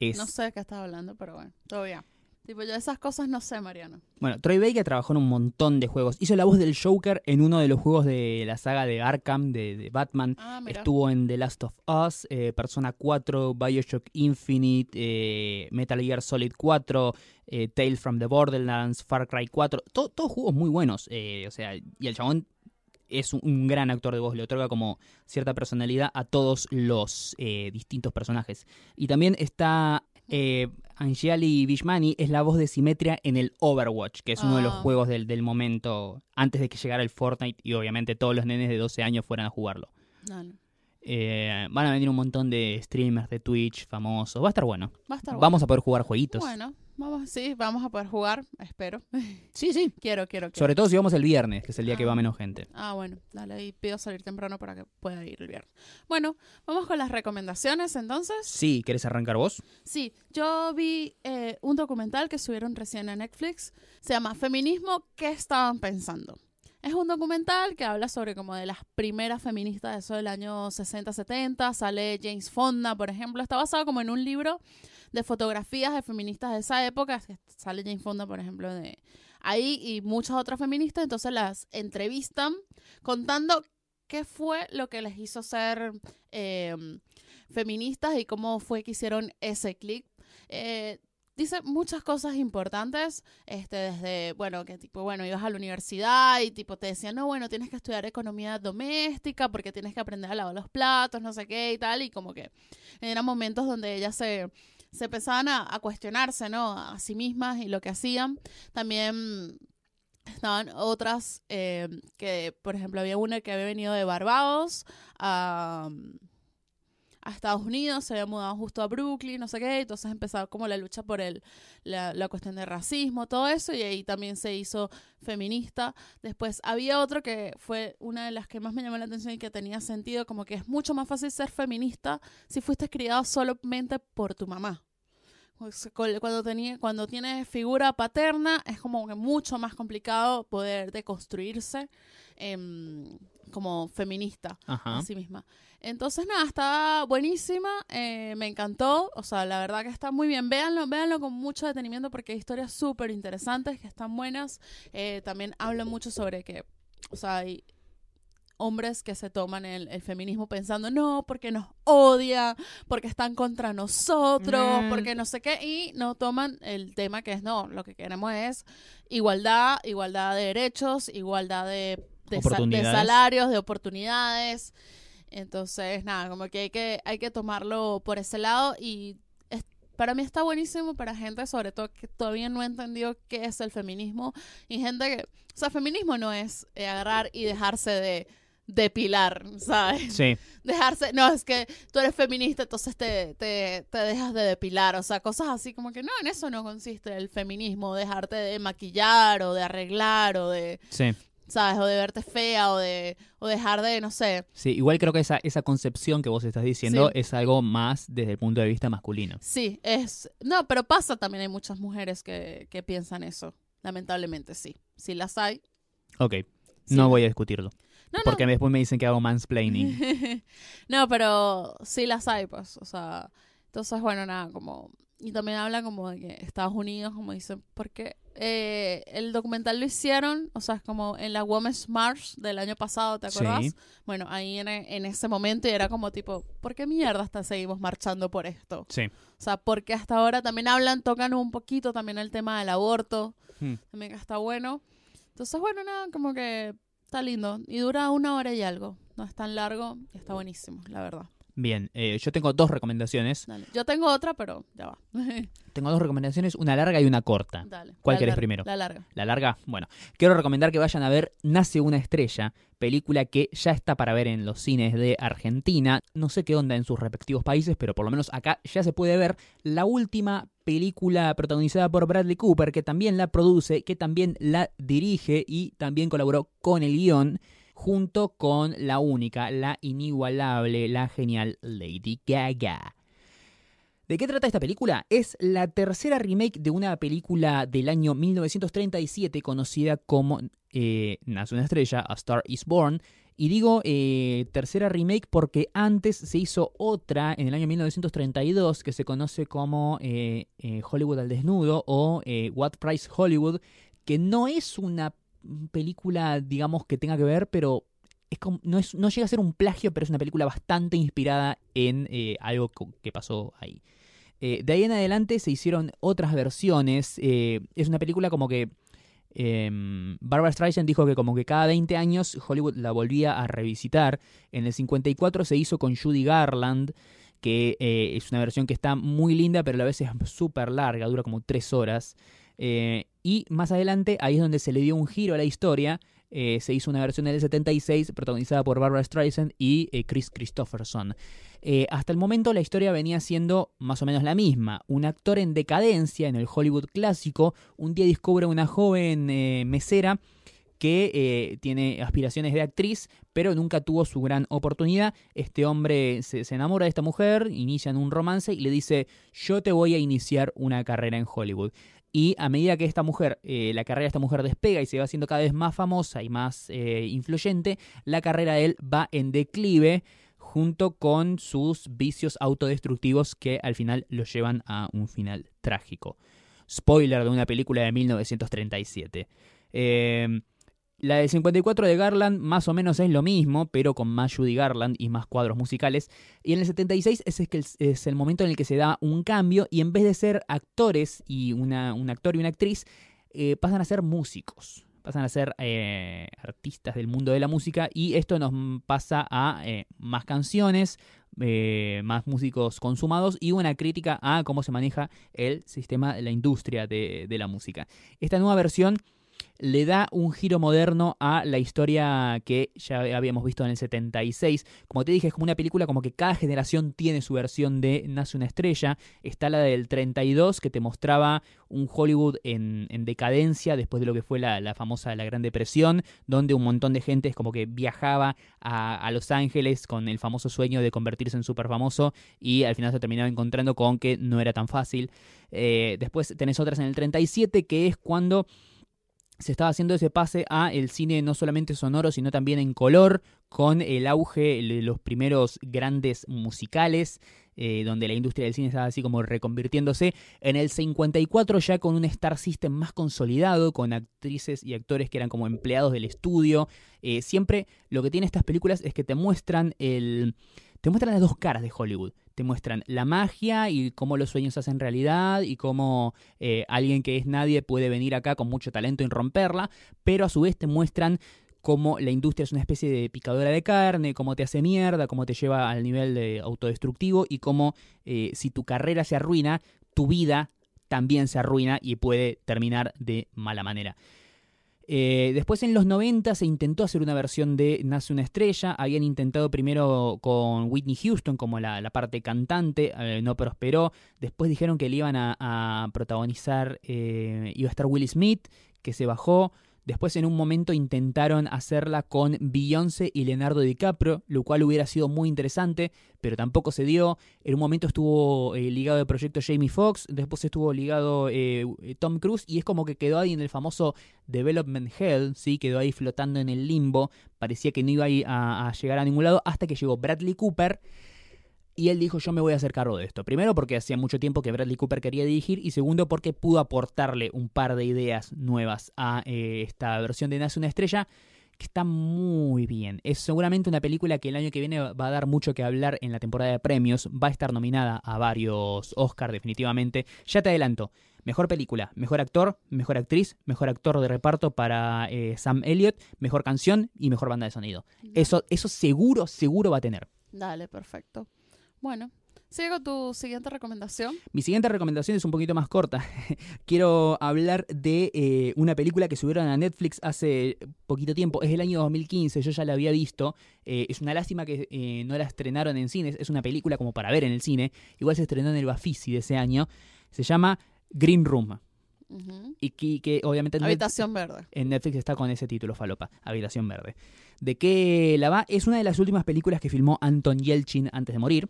Es, No sé de qué estás hablando, pero bueno, bien. Tipo, yo esas cosas no sé, Mariano. Bueno, Troy Baker trabajó en un montón de juegos. Hizo la voz del Joker en uno de los juegos de la saga de Arkham, de, de Batman. Ah. Estuvo en The Last of Us, eh, Persona 4, Bioshock Infinite, eh, Metal Gear Solid 4, eh, Tales from the Borderlands, Far Cry 4. To- todos juegos muy buenos. eh, o sea, y el chabón es un, un gran actor de voz. Le otorga como cierta personalidad a todos los eh, distintos personajes. Y también está eh, Anjali Vishmani, es la voz de Simetria en el Overwatch, que es uno de los Ah. juegos del, del momento antes de que llegara el Fortnite y obviamente todos los nenes de 12 años fueran a jugarlo. Eh, van a venir un montón de streamers de Twitch famosos. Va a estar bueno. Va a estar bueno. Vamos a poder jugar jueguitos. Bueno, vamos, sí, vamos a poder jugar, espero. Sí, sí. quiero, quiero, quiero. Sobre todo si vamos el viernes, que es el día que Ah. va menos gente. Ah, bueno, dale, y pido salir temprano para que pueda ir el viernes. Bueno, vamos con las recomendaciones entonces. Sí, ¿querés arrancar vos? Sí, yo vi eh, un documental que subieron recién a Netflix. Se llama Feminismo, ¿qué estaban pensando? Es un documental que habla sobre como de las primeras feministas de eso del año 60-70. Sale James Fonda, por ejemplo. Está basado como en un libro de fotografías de feministas de esa época. Sale James Fonda, por ejemplo, de ahí y muchas otras feministas. Entonces las entrevistan contando qué fue lo que les hizo ser eh, feministas y cómo fue que hicieron ese clic. Eh, dice muchas cosas importantes, este, desde, bueno, que tipo, bueno, ibas a la universidad y tipo te decían, no, bueno, tienes que estudiar economía doméstica porque tienes que aprender a lavar los platos, no sé qué y tal, y como que eran momentos donde ella se, se empezaban a, cuestionarse, ¿no? A sí mismas y lo que hacían. También estaban otras eh, que, por ejemplo, había una que había venido de Barbados a, a Estados Unidos, se había mudado justo a Brooklyn, no sé qué, entonces empezaba como la lucha por el, la, la cuestión de racismo, todo eso, y ahí también se hizo feminista. Después había otro que fue una de las que más me llamó la atención y que tenía sentido, como que es mucho más fácil ser feminista si fuiste criado solamente por tu mamá. Cuando, tenía, cuando tienes figura paterna es como que mucho más complicado poder deconstruirse em, como feminista Ajá. a sí misma. Entonces, nada, está buenísima, eh, me encantó, o sea, la verdad que está muy bien. Véanlo, véanlo con mucho detenimiento porque hay historias súper interesantes que están buenas. Eh, también hablan mucho sobre que, o sea, hay hombres que se toman el, el feminismo pensando, no, porque nos odia, porque están contra nosotros, Mm. porque no sé qué, y no toman el tema que es, no, lo que queremos es igualdad, igualdad de derechos, igualdad de, salarios, de oportunidades. Entonces, nada, como que hay que, hay que tomarlo por ese lado y es- para mí está buenísimo para gente, sobre todo que todavía no entendió qué es el feminismo y gente que, o sea, feminismo no es eh, agarrar y dejarse de depilar, ¿sabes? Sí. Dejarse, no, es que tú eres feminista, entonces te, te, te dejas de depilar, o sea, cosas así como que no, en eso no consiste el feminismo, dejarte de maquillar o de arreglar o de, Sí. ¿Sabes? O de verte fea o de, o dejar de, no sé, Sí, igual creo que esa, esa concepción que vos estás diciendo Sí. es algo más desde el punto de vista masculino. Sí, es. No, pero pasa también, hay muchas mujeres que, que piensan eso. Lamentablemente, sí. Sí las hay. Ok, Sí. no voy a discutirlo. No, no. Porque después me dicen que hago mansplaining. no, pero sí las hay, pues. O sea, entonces, bueno, nada, como. Y también habla como de que Estados Unidos, como dicen, porque eh, el documental lo hicieron, o sea, es como en la Women's March del año pasado, ¿te Sí. acuerdas? Bueno, ahí en, en ese momento era como tipo, ¿por qué mierda hasta seguimos marchando por esto? Sí. O sea, porque hasta ahora también hablan, tocan un poquito también el tema del aborto, Hmm. también que está bueno. Entonces, bueno, nada, como que está lindo. Y dura una hora y algo. No es tan largo y está buenísimo, la verdad. Bien, eh, yo tengo dos recomendaciones. Dale. Yo tengo otra, pero ya va. Tengo dos recomendaciones, una larga y una corta. Dale. ¿Cuál La querés primero? La larga. La larga, bueno, quiero recomendar que vayan a ver Nace una estrella, película que ya está para ver en los cines de Argentina. No sé qué onda en sus respectivos países, pero por lo menos acá ya se puede ver la última película protagonizada por Bradley Cooper, que también la produce, que también la dirige y también colaboró con el guion, junto con la única, la inigualable, la genial Lady Gaga. ¿De qué trata esta película? Es la tercera remake de una película del año 1937 conocida como eh, Nace una estrella, A Star is Born. Y digo eh, tercera remake porque antes se hizo otra en el año 1932 que se conoce como eh, Hollywood al desnudo o What Price Hollywood, que no es una película, digamos, que tenga que ver, pero es como- no, es, no llega a ser un plagio, pero es una película bastante inspirada en eh, algo que pasó ahí. Eh, de ahí en adelante se hicieron otras versiones. eh, es una película como que. eh, Barbara Streisand dijo que como que cada 20 años Hollywood la volvía a revisitar. En el 54 se hizo con Judy Garland, que es una versión que está muy linda, pero a la vez es súper larga, dura como 3 horas. Eh, y más adelante, ahí es donde se le dio un giro a la historia. Eh, se hizo una versión del 76 protagonizada por Barbara Streisand y eh, Chris Christopherson. Eh, hasta el momento la historia venía siendo más o menos la misma. Un actor en decadencia en el Hollywood clásico un día descubre una joven mesera que tiene aspiraciones de actriz, pero nunca tuvo su gran oportunidad. Este hombre se, se enamora de esta mujer, inician un romance y le dice, yo te voy a iniciar una carrera en Hollywood. Y a medida que esta mujer, eh, la carrera de esta mujer despega y se va haciendo cada vez más famosa y más eh, influyente, la carrera de él va en declive junto con sus vicios autodestructivos que al final lo llevan a un final trágico. Spoiler de una película de 1937. Eh, la del 54 de Garland más o menos es lo mismo, pero con más Judy Garland y más cuadros musicales. Y en el 76 ese es, es el momento en el que se da un cambio y en vez de ser actores y una, un actor y una actriz, eh, pasan a ser músicos. pasan a ser eh, artistas del mundo de la música y esto nos pasa a eh, más canciones, más músicos consumados y una crítica a cómo se maneja el sistema de la industria de, de la música. Esta nueva versión le da un giro moderno a la historia que ya habíamos visto en el 76. Como te dije, es como una película como que cada generación tiene su versión de Nace una estrella. Está la del 32 que te mostraba un Hollywood en, decadencia después de lo que fue la, famosa La Gran Depresión, donde un montón de gente es como que viajaba a, Los Ángeles con el famoso sueño de convertirse en súper famoso y al final se terminaba encontrando con que no era tan fácil. Eh, después tenés otras en el 37 que es cuando se estaba haciendo ese pase a el cine no solamente sonoro, sino también en color, con el auge de los primeros grandes musicales, eh, donde la industria del cine estaba así como reconvirtiéndose. En el 54 ya con un Star System más consolidado, con actrices y actores que eran como empleados del estudio. Eh, siempre lo que tiene estas películas es que te muestran el... Te muestran las dos caras de Hollywood te muestran la magia y cómo los sueños se hacen realidad y cómo eh, alguien que es nadie puede venir acá con mucho talento y romperla, pero a su vez te muestran cómo la industria es una especie de picadora de carne, cómo te hace mierda, cómo te lleva al nivel de autodestructivo y cómo eh, si tu carrera se arruina, tu vida también se arruina y puede terminar de mala manera. Eh, después en los 90 se intentó hacer una versión de Nace una estrella. Habían intentado primero con Whitney Houston como la, parte cantante, eh, no prosperó. Después dijeron que le iban a, protagonizar, eh, iba a estar Will Smith, que se bajó. Después en un momento intentaron hacerla con Beyoncé y Leonardo DiCaprio, lo cual hubiera sido muy interesante, pero tampoco se dio. En un momento estuvo eh, ligado el proyecto Jamie Foxx, después estuvo ligado eh, Tom Cruise y es como que quedó ahí en el famoso Development Hell, ¿sí? quedó ahí flotando en el limbo, parecía que no iba a, a llegar a ningún lado hasta que llegó Bradley Cooper y él dijo, yo me voy a hacer cargo de esto. Primero porque hacía mucho tiempo que Bradley Cooper quería dirigir y segundo porque pudo aportarle un par de ideas nuevas a eh, esta versión de Nace una estrella que está muy bien. Es seguramente una película que el año que viene va a dar mucho que hablar en la temporada de premios. Va a estar nominada a varios Oscars definitivamente. Ya te adelanto. Mejor película, mejor actor, mejor actriz, mejor actor de reparto para eh, Sam Elliott, mejor canción y mejor banda de sonido. Eso, eso seguro, seguro va a tener. Dale, perfecto. Bueno, sigo tu siguiente recomendación. Mi siguiente recomendación es un poquito más corta. Quiero hablar de eh, una película que subieron a Netflix hace poquito tiempo. Es del año 2015, yo ya la había visto. Eh, es una lástima que eh, no la estrenaron en cines. Es una película como para ver en el cine. Igual se estrenó en el Bafisi de ese año. Se llama Green Room. Y que, obviamente Habitación Verde. En Netflix está con ese título, Falopa, Habitación Verde. ¿De qué la va? Es una de las últimas películas que filmó Anton Yelchin antes de morir.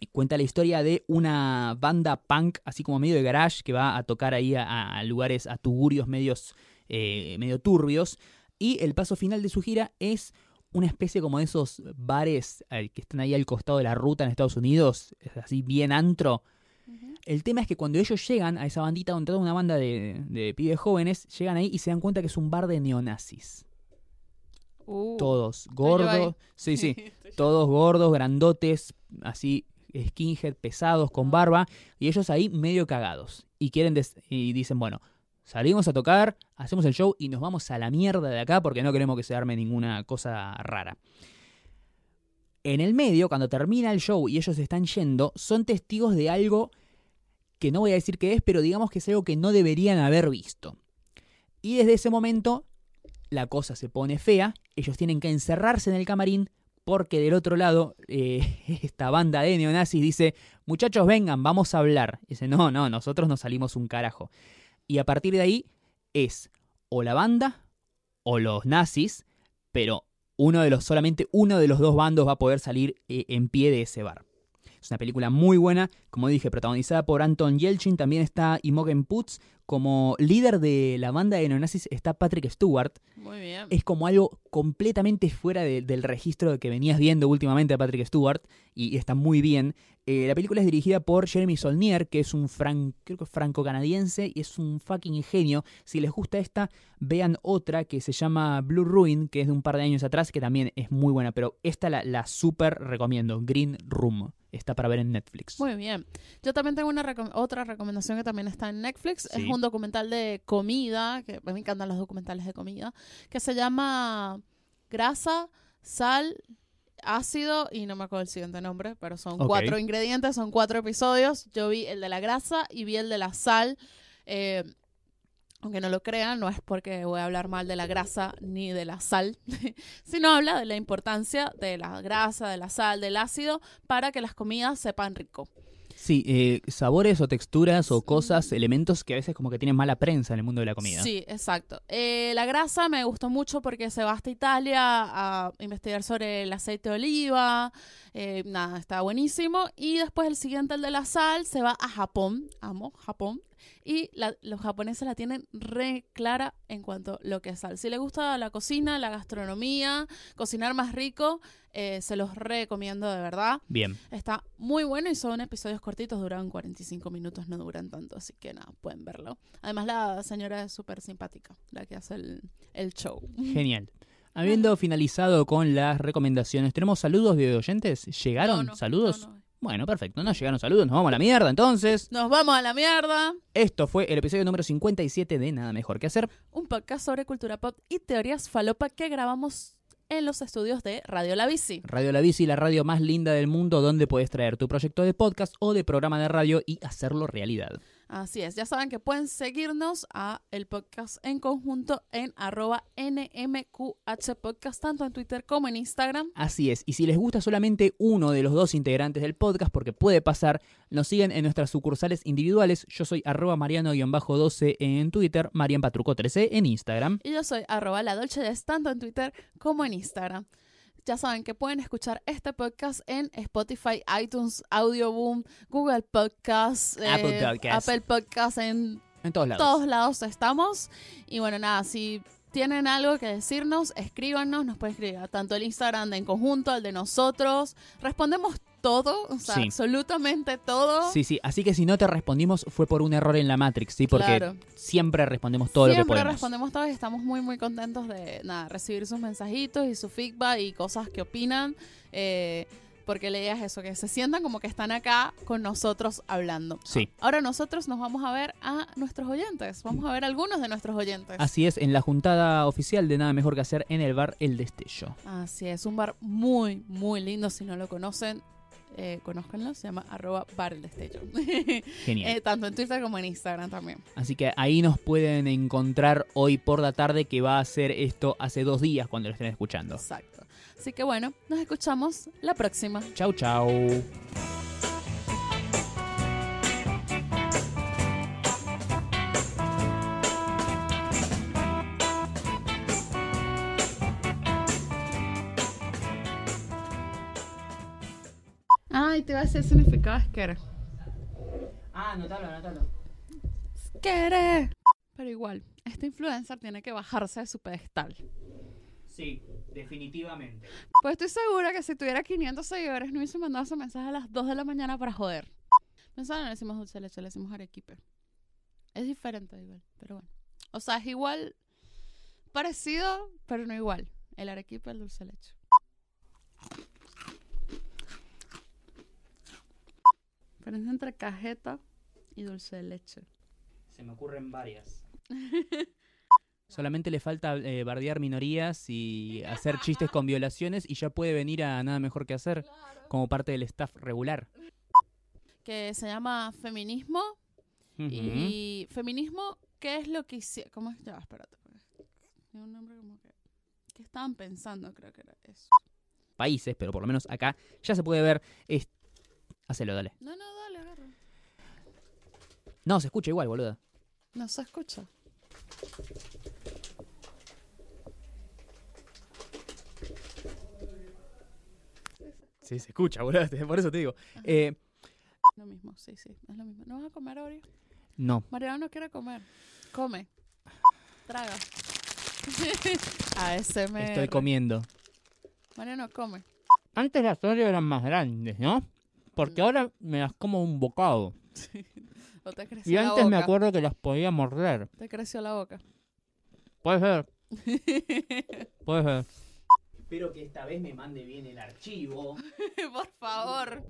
Y cuenta la historia de una banda punk, así como medio de garage, que va a tocar ahí a, lugares, a tugurios medios, eh, medio turbios. Y el paso final de su gira es una especie como de esos bares eh, que están ahí al costado de la ruta en Estados Unidos, así bien antro, el tema es que cuando ellos llegan a esa bandita, donde toda una banda de, de pibes jóvenes, llegan ahí y se dan cuenta que es un bar de neonazis. Uh, todos gordos, sí, sí, todos gordos, grandotes, así skinhead, pesados, con barba, y ellos ahí medio cagados. Y quieren y dicen, bueno, salimos a tocar, hacemos el show y nos vamos a la mierda de acá porque no queremos que se arme ninguna cosa rara. En el medio, cuando termina el show y ellos están yendo, son testigos de algo que no voy a decir qué es, pero digamos que es algo que no deberían haber visto. Y desde ese momento la cosa se pone fea, ellos tienen que encerrarse en el camarín porque del otro lado eh, esta banda de neonazis dice, muchachos vengan, vamos a hablar. dice, no, no, nosotros nos salimos un carajo. Y a partir de ahí es o la banda o los nazis, pero uno de los, solamente uno de los dos bandos va a poder salir eh, en pie de ese bar. Es una película muy buena, como dije, protagonizada por Anton Yelchin. También está Imogen Putz. Como líder de la banda de neonazis está Patrick Stewart. Muy bien. Es como algo completamente fuera del registro que venías viendo últimamente a Patrick Stewart. Y, está muy bien. Eh, la película es dirigida por Jeremy Solnier, que es un franco-canadiense y es un fucking genio. Si les gusta esta, vean otra que se llama Blue Ruin, que es de un par de años atrás, que también es muy buena. Pero esta la, la super recomiendo, Green Room. Está para ver en Netflix. Muy bien. Bien, yo también tengo una recom- otra recomendación que también está en Netflix. Es un documental de comida, que me encantan los documentales de comida, que se llama Grasa, Sal, Ácido y no me acuerdo el siguiente nombre, pero son cuatro ingredientes, son cuatro episodios. Yo vi el de la grasa y vi el de la sal. Eh, aunque no lo crean, no es porque voy a hablar mal de la grasa ni de la sal, sino habla de la importancia de la grasa, de la sal, del ácido para que las comidas sepan rico. Sí, eh, sabores o texturas o cosas, elementos que a veces como que tienen mala prensa en el mundo de la comida. Sí, exacto. Eh, la grasa me gustó mucho porque se va hasta Italia a investigar sobre el aceite de oliva. eh, nada, está buenísimo. Y después el siguiente, el de la sal, se va a Japón. Amo Japón. Y la- los japoneses la tienen re clara en cuanto a lo que es sal. Si les gusta la cocina, la gastronomía, cocinar más rico, eh, se los recomiendo de verdad. Bien. Está muy bueno y son episodios cortitos, duran 45 minutos, no duran tanto, así que nada, pueden verlo. Además la señora es súper simpática, la que hace el, el show. Genial. Habiendo finalizado con las recomendaciones, ¿tenemos saludos de oyentes? ¿Llegaron No, no, saludos? no. Bueno, perfecto. No llegaron saludos. Nos vamos a la mierda entonces. Nos vamos a la mierda. Esto fue el episodio número 57 de Nada Mejor que Hacer. Un podcast sobre cultura pop y teorías falopa que grabamos en los estudios de Radio La Bici. Radio La Bici, la radio más linda del mundo donde puedes traer tu proyecto de podcast o de programa de radio y hacerlo realidad. Así es, ya saben que pueden seguirnos a el podcast en conjunto en arroba NMQH Podcast, tanto en Twitter como en Instagram. Así es, y si les gusta solamente uno de los dos integrantes del podcast, porque puede pasar, nos siguen en nuestras sucursales individuales. Yo soy arroba mariano-12 en Twitter, marianpatruco13 en Instagram. Y yo soy arroba la Dolce tanto en Twitter como en Instagram. Ya saben que pueden escuchar este podcast en Spotify, iTunes, Audioboom, Google Podcasts, eh, Apple Podcasts. Apple Podcasts, en En todos lados. todos lados estamos. Y bueno, nada, si tienen algo que decirnos, escríbanos, nos pueden escribir a tanto el Instagram de En Conjunto, el de nosotros. Respondemos todo, o sea, Sí. absolutamente todo. Sí, sí, así que si no te respondimos fue por un error en la Matrix, ¿sí? Porque Claro. siempre respondemos todo lo que Siempre podemos. respondemos todo y estamos muy, muy contentos de nada, recibir sus mensajitos y su feedback y cosas que opinan. eh, porque leías eso, que se sientan como que están acá con nosotros hablando. Sí. Ahora nosotros nos vamos a ver a nuestros oyentes. Vamos a ver a algunos de nuestros oyentes. Así es, en la juntada oficial de Nada Mejor que Hacer en el bar El Destello. Así es, un bar muy, muy lindo. Si no lo conocen, eh, conózcanlo. Se llama arroba bar el destello. Genial. Eh, tanto en Twitter como en Instagram también. Así que ahí nos pueden encontrar hoy por la tarde, que va a ser esto hace dos días cuando lo estén escuchando. Exacto. Así que bueno, nos escuchamos la próxima. Chau, chau. Te iba a el significado de skere. Ah, anotalo, anotalo. Skere. Pero igual, este influencer tiene que bajarse de su pedestal. Sí, definitivamente. Pues estoy segura que si tuviera 500 seguidores no hubiese mandado ese mensaje a las 2 de la mañana para joder. Mensaje no le decimos dulce leche, le decimos arequipe. Es diferente igual, pero bueno. O sea, es igual, parecido, pero no igual. El arequipe, el dulce leche. Diferencia entre cajeta y dulce de leche. Se me ocurren varias. Solamente le falta eh, bardear minorías y hacer chistes con violaciones y ya puede venir a nada mejor que hacer como parte del staff regular. Que se llama feminismo. Y feminismo, ¿qué es lo que hicieron? ¿Cómo es? Ya, espérate. un nombre como que... ¿Qué estaban pensando? Creo que era eso. Países, pero por lo menos acá ya se puede ver. es- Hacelo, dale. No, no, dale. No, se escucha igual, boluda. No se escucha. Sí, se escucha, boluda. Por eso te digo. Eh, Lo mismo, sí, sí, es lo mismo. ¿No vas a comer ahora? no. Mariano no quiere comer. Come. Traga. ASMR. Estoy comiendo. Mariano, come. Antes las Oreo eran más grandes, ¿no? Porque ahora me las como un bocado. ¿O te creció Y la antes me acuerdo que las podía morder. Te creció la boca. Puede ser, puede ser. Espero que esta vez me mande bien el archivo. Por favor.